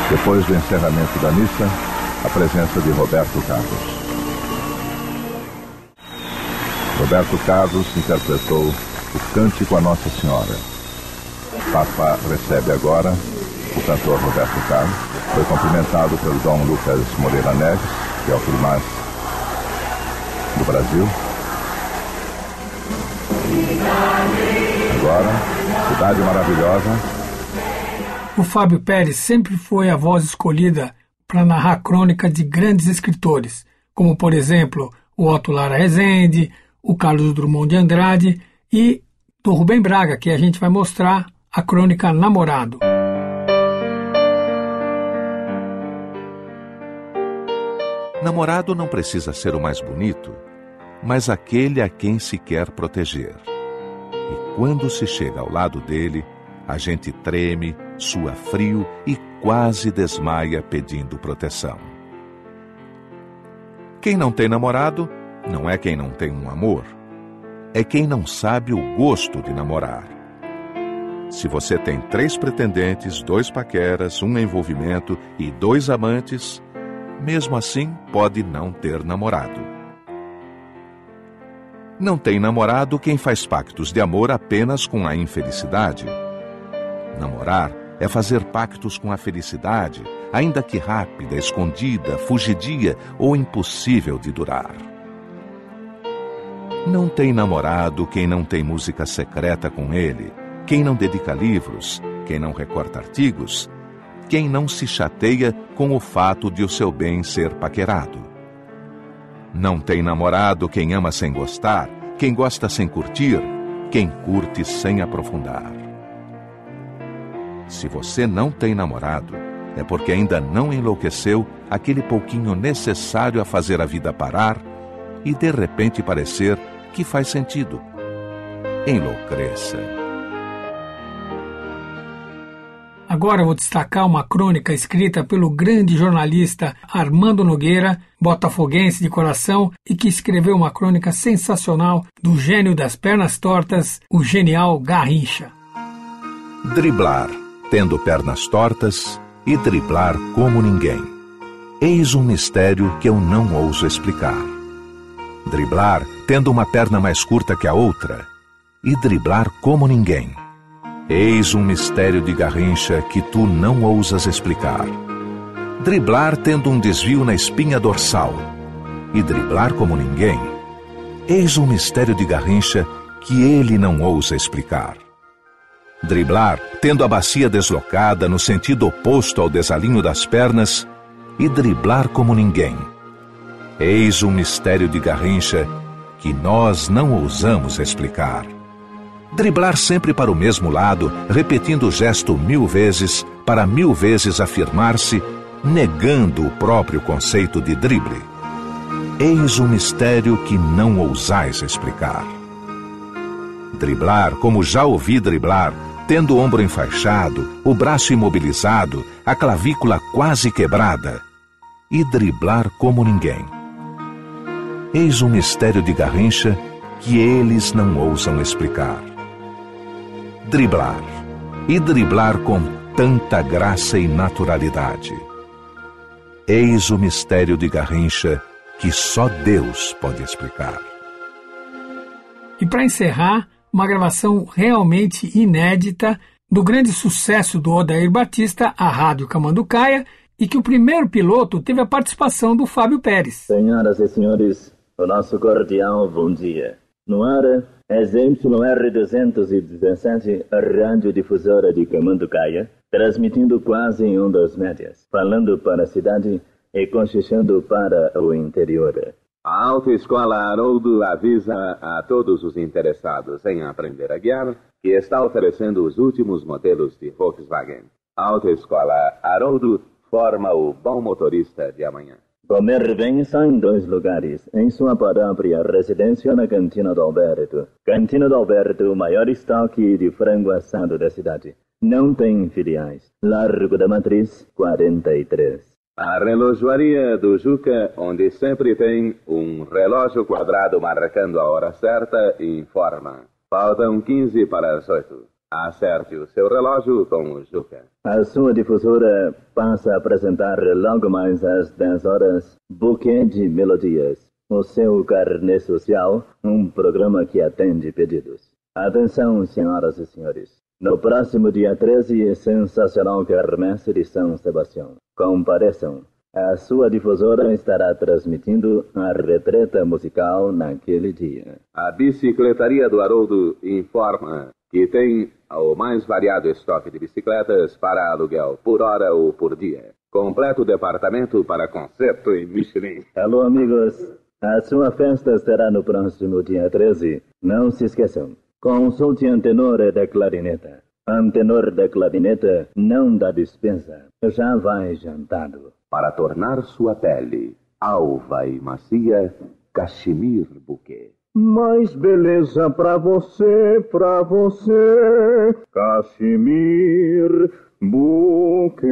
Depois do encerramento da missa, a presença de Roberto Carlos. Roberto Carlos interpretou o Cântico a Nossa Senhora. O Papa recebe agora o cantor Roberto Carlos. Foi cumprimentado pelo Dom Lucas Moreira Neves, que é o primaz do Brasil. Agora, Cidade Maravilhosa, o Fábio Pérez sempre foi a voz escolhida para narrar crônica de grandes escritores, como, por exemplo, o Otto Lara Rezende, o Carlos Drummond de Andrade e do Rubem Braga, que a gente vai mostrar a crônica Namorado. Namorado não precisa ser o mais bonito, mas aquele a quem se quer proteger. E quando se chega ao lado dele, a gente treme, sua frio e quase desmaia pedindo proteção. Quem não tem namorado não é quem não tem um amor, é quem não sabe o gosto de namorar. Se você tem três pretendentes, dois paqueras, um envolvimento e dois amantes, mesmo assim pode não ter namorado. Não tem namorado quem faz pactos de amor apenas com a infelicidade Namorar é fazer pactos com a felicidade, ainda que rápida, escondida, fugidia ou impossível de durar. Não tem namorado quem não tem música secreta com ele, quem não dedica livros, quem não recorta artigos, quem não se chateia com o fato de o seu bem ser paquerado. Não tem namorado quem ama sem gostar, quem gosta sem curtir, quem curte sem aprofundar. Se você não tem namorado, é porque ainda não enlouqueceu aquele pouquinho necessário a fazer a vida parar e de repente parecer que faz sentido. Enlouqueça. Agora vou destacar uma crônica escrita pelo grande jornalista Armando Nogueira, botafoguense de coração, e que escreveu uma crônica sensacional do gênio das pernas tortas, o genial Garrincha. Driblar, tendo pernas tortas, e driblar como ninguém. Eis um mistério que eu não ouso explicar. Driblar, tendo uma perna mais curta que a outra, e driblar como ninguém. Eis um mistério de Garrincha que tu não ousas explicar. Driblar tendo um desvio na espinha dorsal, e driblar como ninguém. Eis um mistério de Garrincha que ele não ousa explicar. Driblar, tendo a bacia deslocada no sentido oposto ao desalinho das pernas, e driblar como ninguém. Eis um mistério de Garrincha que nós não ousamos explicar. Driblar sempre para o mesmo lado, repetindo o gesto mil vezes, para mil vezes afirmar-se, negando o próprio conceito de drible. Eis um mistério que não ousais explicar. Driblar, como já ouvi driblar, tendo o ombro enfaixado, o braço imobilizado, a clavícula quase quebrada, e driblar como ninguém. Eis um mistério de Garrincha que eles não ousam explicar. Driblar, e driblar com tanta graça e naturalidade. Eis o mistério de Garrincha que só Deus pode explicar. E para encerrar, uma gravação realmente inédita do grande sucesso do Odair Batista, a Rádio Camanducaia, e que o primeiro piloto teve a participação do Fábio Pérez. Senhoras e senhores, o nosso cordial bom dia. No ar, ZYR 217, a radiodifusora de Camanducaia, transmitindo quase em ondas médias, falando para a cidade e cochichando para o interior. A Autoescola Haroldo avisa a todos os interessados em aprender a guiar que está oferecendo os últimos modelos de Volkswagen. A Autoescola Haroldo forma o bom motorista de amanhã. Comer só em dois lugares. Em sua própria residência na Cantina do Alberto. Cantina do Alberto, o maior estoque de frango assado da cidade. Não tem filiais. Largo da Matriz, 43. A relojoaria do Juca, onde sempre tem um relógio quadrado marcando a hora certa, informa. Faltam 15 para as 8. Acerte o seu relógio com o Juca. A sua difusora passa a apresentar logo mais às 10 horas Buquê de Melodias. O seu carnê social, um programa que atende pedidos. Atenção, senhoras e senhores. No próximo dia 13, sensacional quermesse de São Sebastião. Compareçam. A sua difusora estará transmitindo a retreta musical naquele dia. A Bicicletaria do Haroldo informa que tem o mais variado estoque de bicicletas para aluguel por hora ou por dia. Completo departamento para concerto em Michelin. Alô, amigos. A sua festa será no próximo dia 13. Não se esqueçam. Consulte Antenor da clarineta. Antenor da clarineta não dá dispensa. Já vai jantado. Para tornar sua pele alva e macia, Cachemir Bouquet. Mais beleza pra você, pra você, Cachemir Bouquet.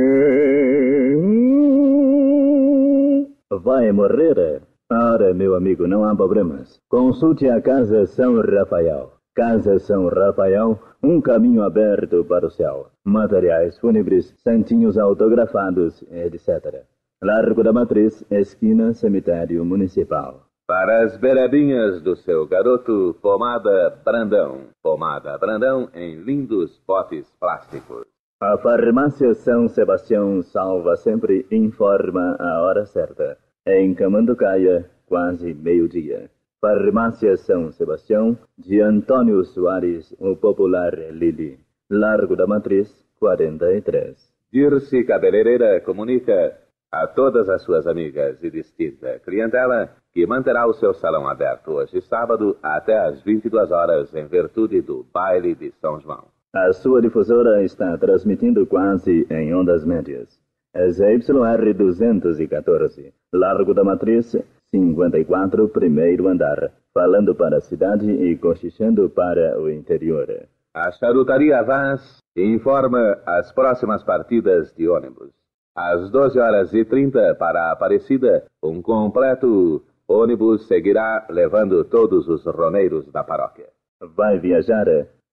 Vai morrer? Ora, meu amigo, não há problemas. Consulte a Casa São Rafael. Casa São Rafael, um caminho aberto para o céu. Materiais fúnebres, santinhos autografados, etc. Largo da Matriz, esquina Cemitério Municipal. Para as beiradinhas do seu garoto, pomada Brandão. Pomada Brandão em lindos potes plásticos. A farmácia São Sebastião salva sempre informa a hora certa. Em Camanducaia, quase meio-dia. Farmácia São Sebastião, de Antônio Soares, o popular Lili. Largo da Matriz, 43. Dirce Cabeleireira comunica a todas as suas amigas e distinta clientela que manterá o seu salão aberto hoje sábado até às 22 horas em virtude do baile de São João. A sua difusora está transmitindo quase em ondas médias. ZYR 214, Largo da Matriz, 54, primeiro andar, falando para a cidade e cochichando para o interior. A charutaria Vaz informa as próximas partidas de ônibus. Às 12 horas e 30 para a Aparecida, um completo ônibus seguirá levando todos os romeiros da paróquia. Vai viajar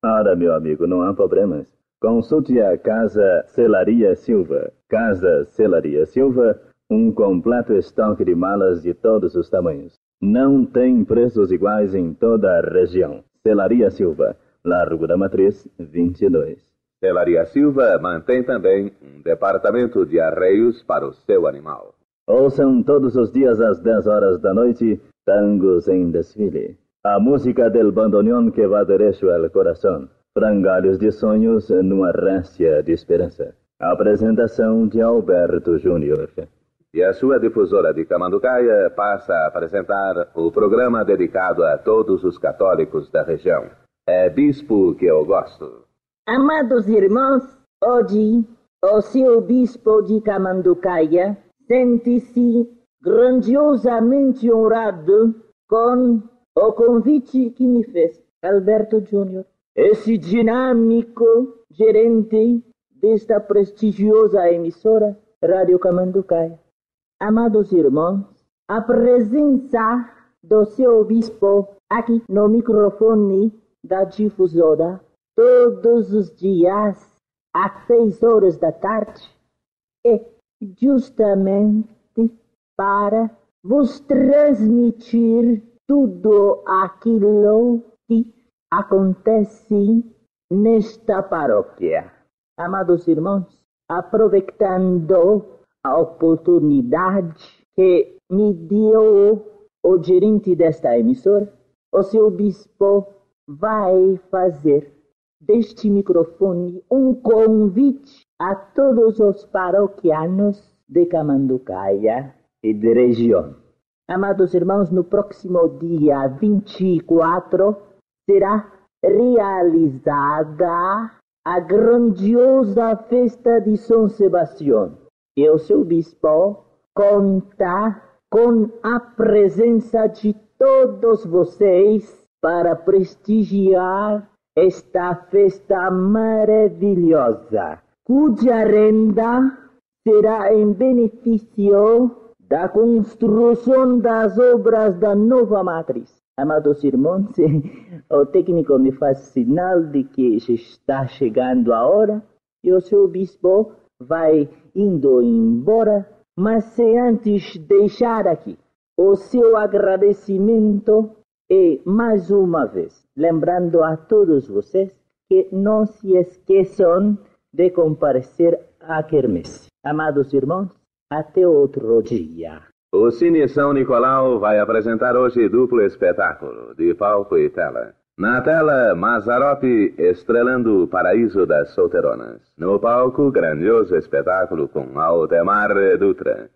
Ora, meu amigo, não há problemas. Consulte a Casa Celaria Silva. Casa Celaria Silva, um completo estoque de malas de todos os tamanhos. Não tem preços iguais em toda a região. Celaria Silva, Largo da Matriz, 22. Celaria Silva mantém também um departamento de arreios para o seu animal. Ouçam todos os dias às 10 horas da noite, tangos em desfile. A música del bandoneón que va derecho al coração. Frangalhos de sonhos numa réstia de esperança. Apresentação de Alberto Júnior. E a sua difusora de Camanducaia passa a apresentar o programa dedicado a todos os católicos da região. É Bispo que eu gosto. Amados irmãos, hoje o seu Bispo de Camanducaia sente-se grandiosamente honrado com o convite que me fez Alberto Júnior, esse dinâmico gerente desta prestigiosa emissora Rádio Camanducaia. Amados irmãos, a presença do seu bispo aqui no microfone da difusora todos os dias às seis horas da tarde é justamente para vos transmitir tudo aquilo que acontece nesta paróquia. Amados irmãos, aproveitando a oportunidade que me deu o gerente desta emissora, o seu bispo vai fazer deste microfone um convite a todos os paroquianos de Camanducaia e de região. Amados irmãos, no próximo dia 24 será realizada a grandiosa festa de São Sebastião. E o seu bispo conta com a presença de todos vocês para prestigiar esta festa maravilhosa, cuja renda será em benefício da construção das obras da nova matriz. Amados *laughs* irmãos, o técnico me faz sinal de que está chegando a hora e o seu bispo vai indo embora, mas se antes deixar aqui o seu agradecimento e mais uma vez lembrando a todos vocês que não se esqueçam de comparecer à quermesse. Amados irmãos, até outro dia. O Cine São Nicolau vai apresentar hoje duplo espetáculo, de palco e tela. Na tela, Mazarope estrelando o Paraíso das Solteronas. No palco, grandioso espetáculo com Aldemar Dutra.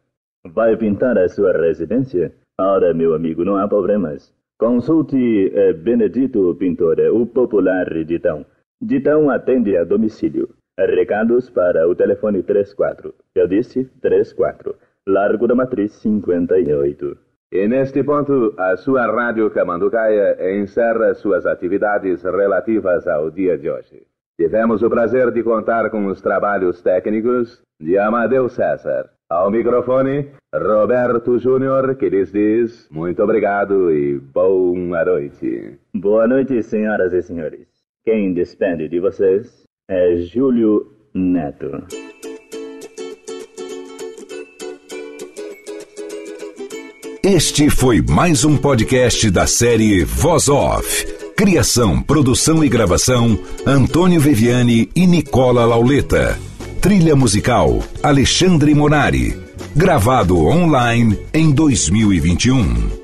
Vai pintar a sua residência? Ora, meu amigo, não há problemas. Consulte eh, Benedito Pintor, o popular Ditão. Ditão atende a domicílio. Recados para o telefone 34. Eu disse 34. Largo da Matriz 58. E neste ponto, a sua Rádio Camanducaia encerra suas atividades relativas ao dia de hoje. Tivemos o prazer de contar com os trabalhos técnicos de Amadeu César. Ao microfone, Roberto Júnior, que lhes diz muito obrigado e boa noite. Boa noite, senhoras e senhores. Quem despede de vocês é Júlio Neto. Este foi mais um podcast da série Voz Off. Criação, produção e gravação: Antônio Viviane e Nicola Lauleta. Trilha musical: Alexandre Monari. Gravado online em 2021.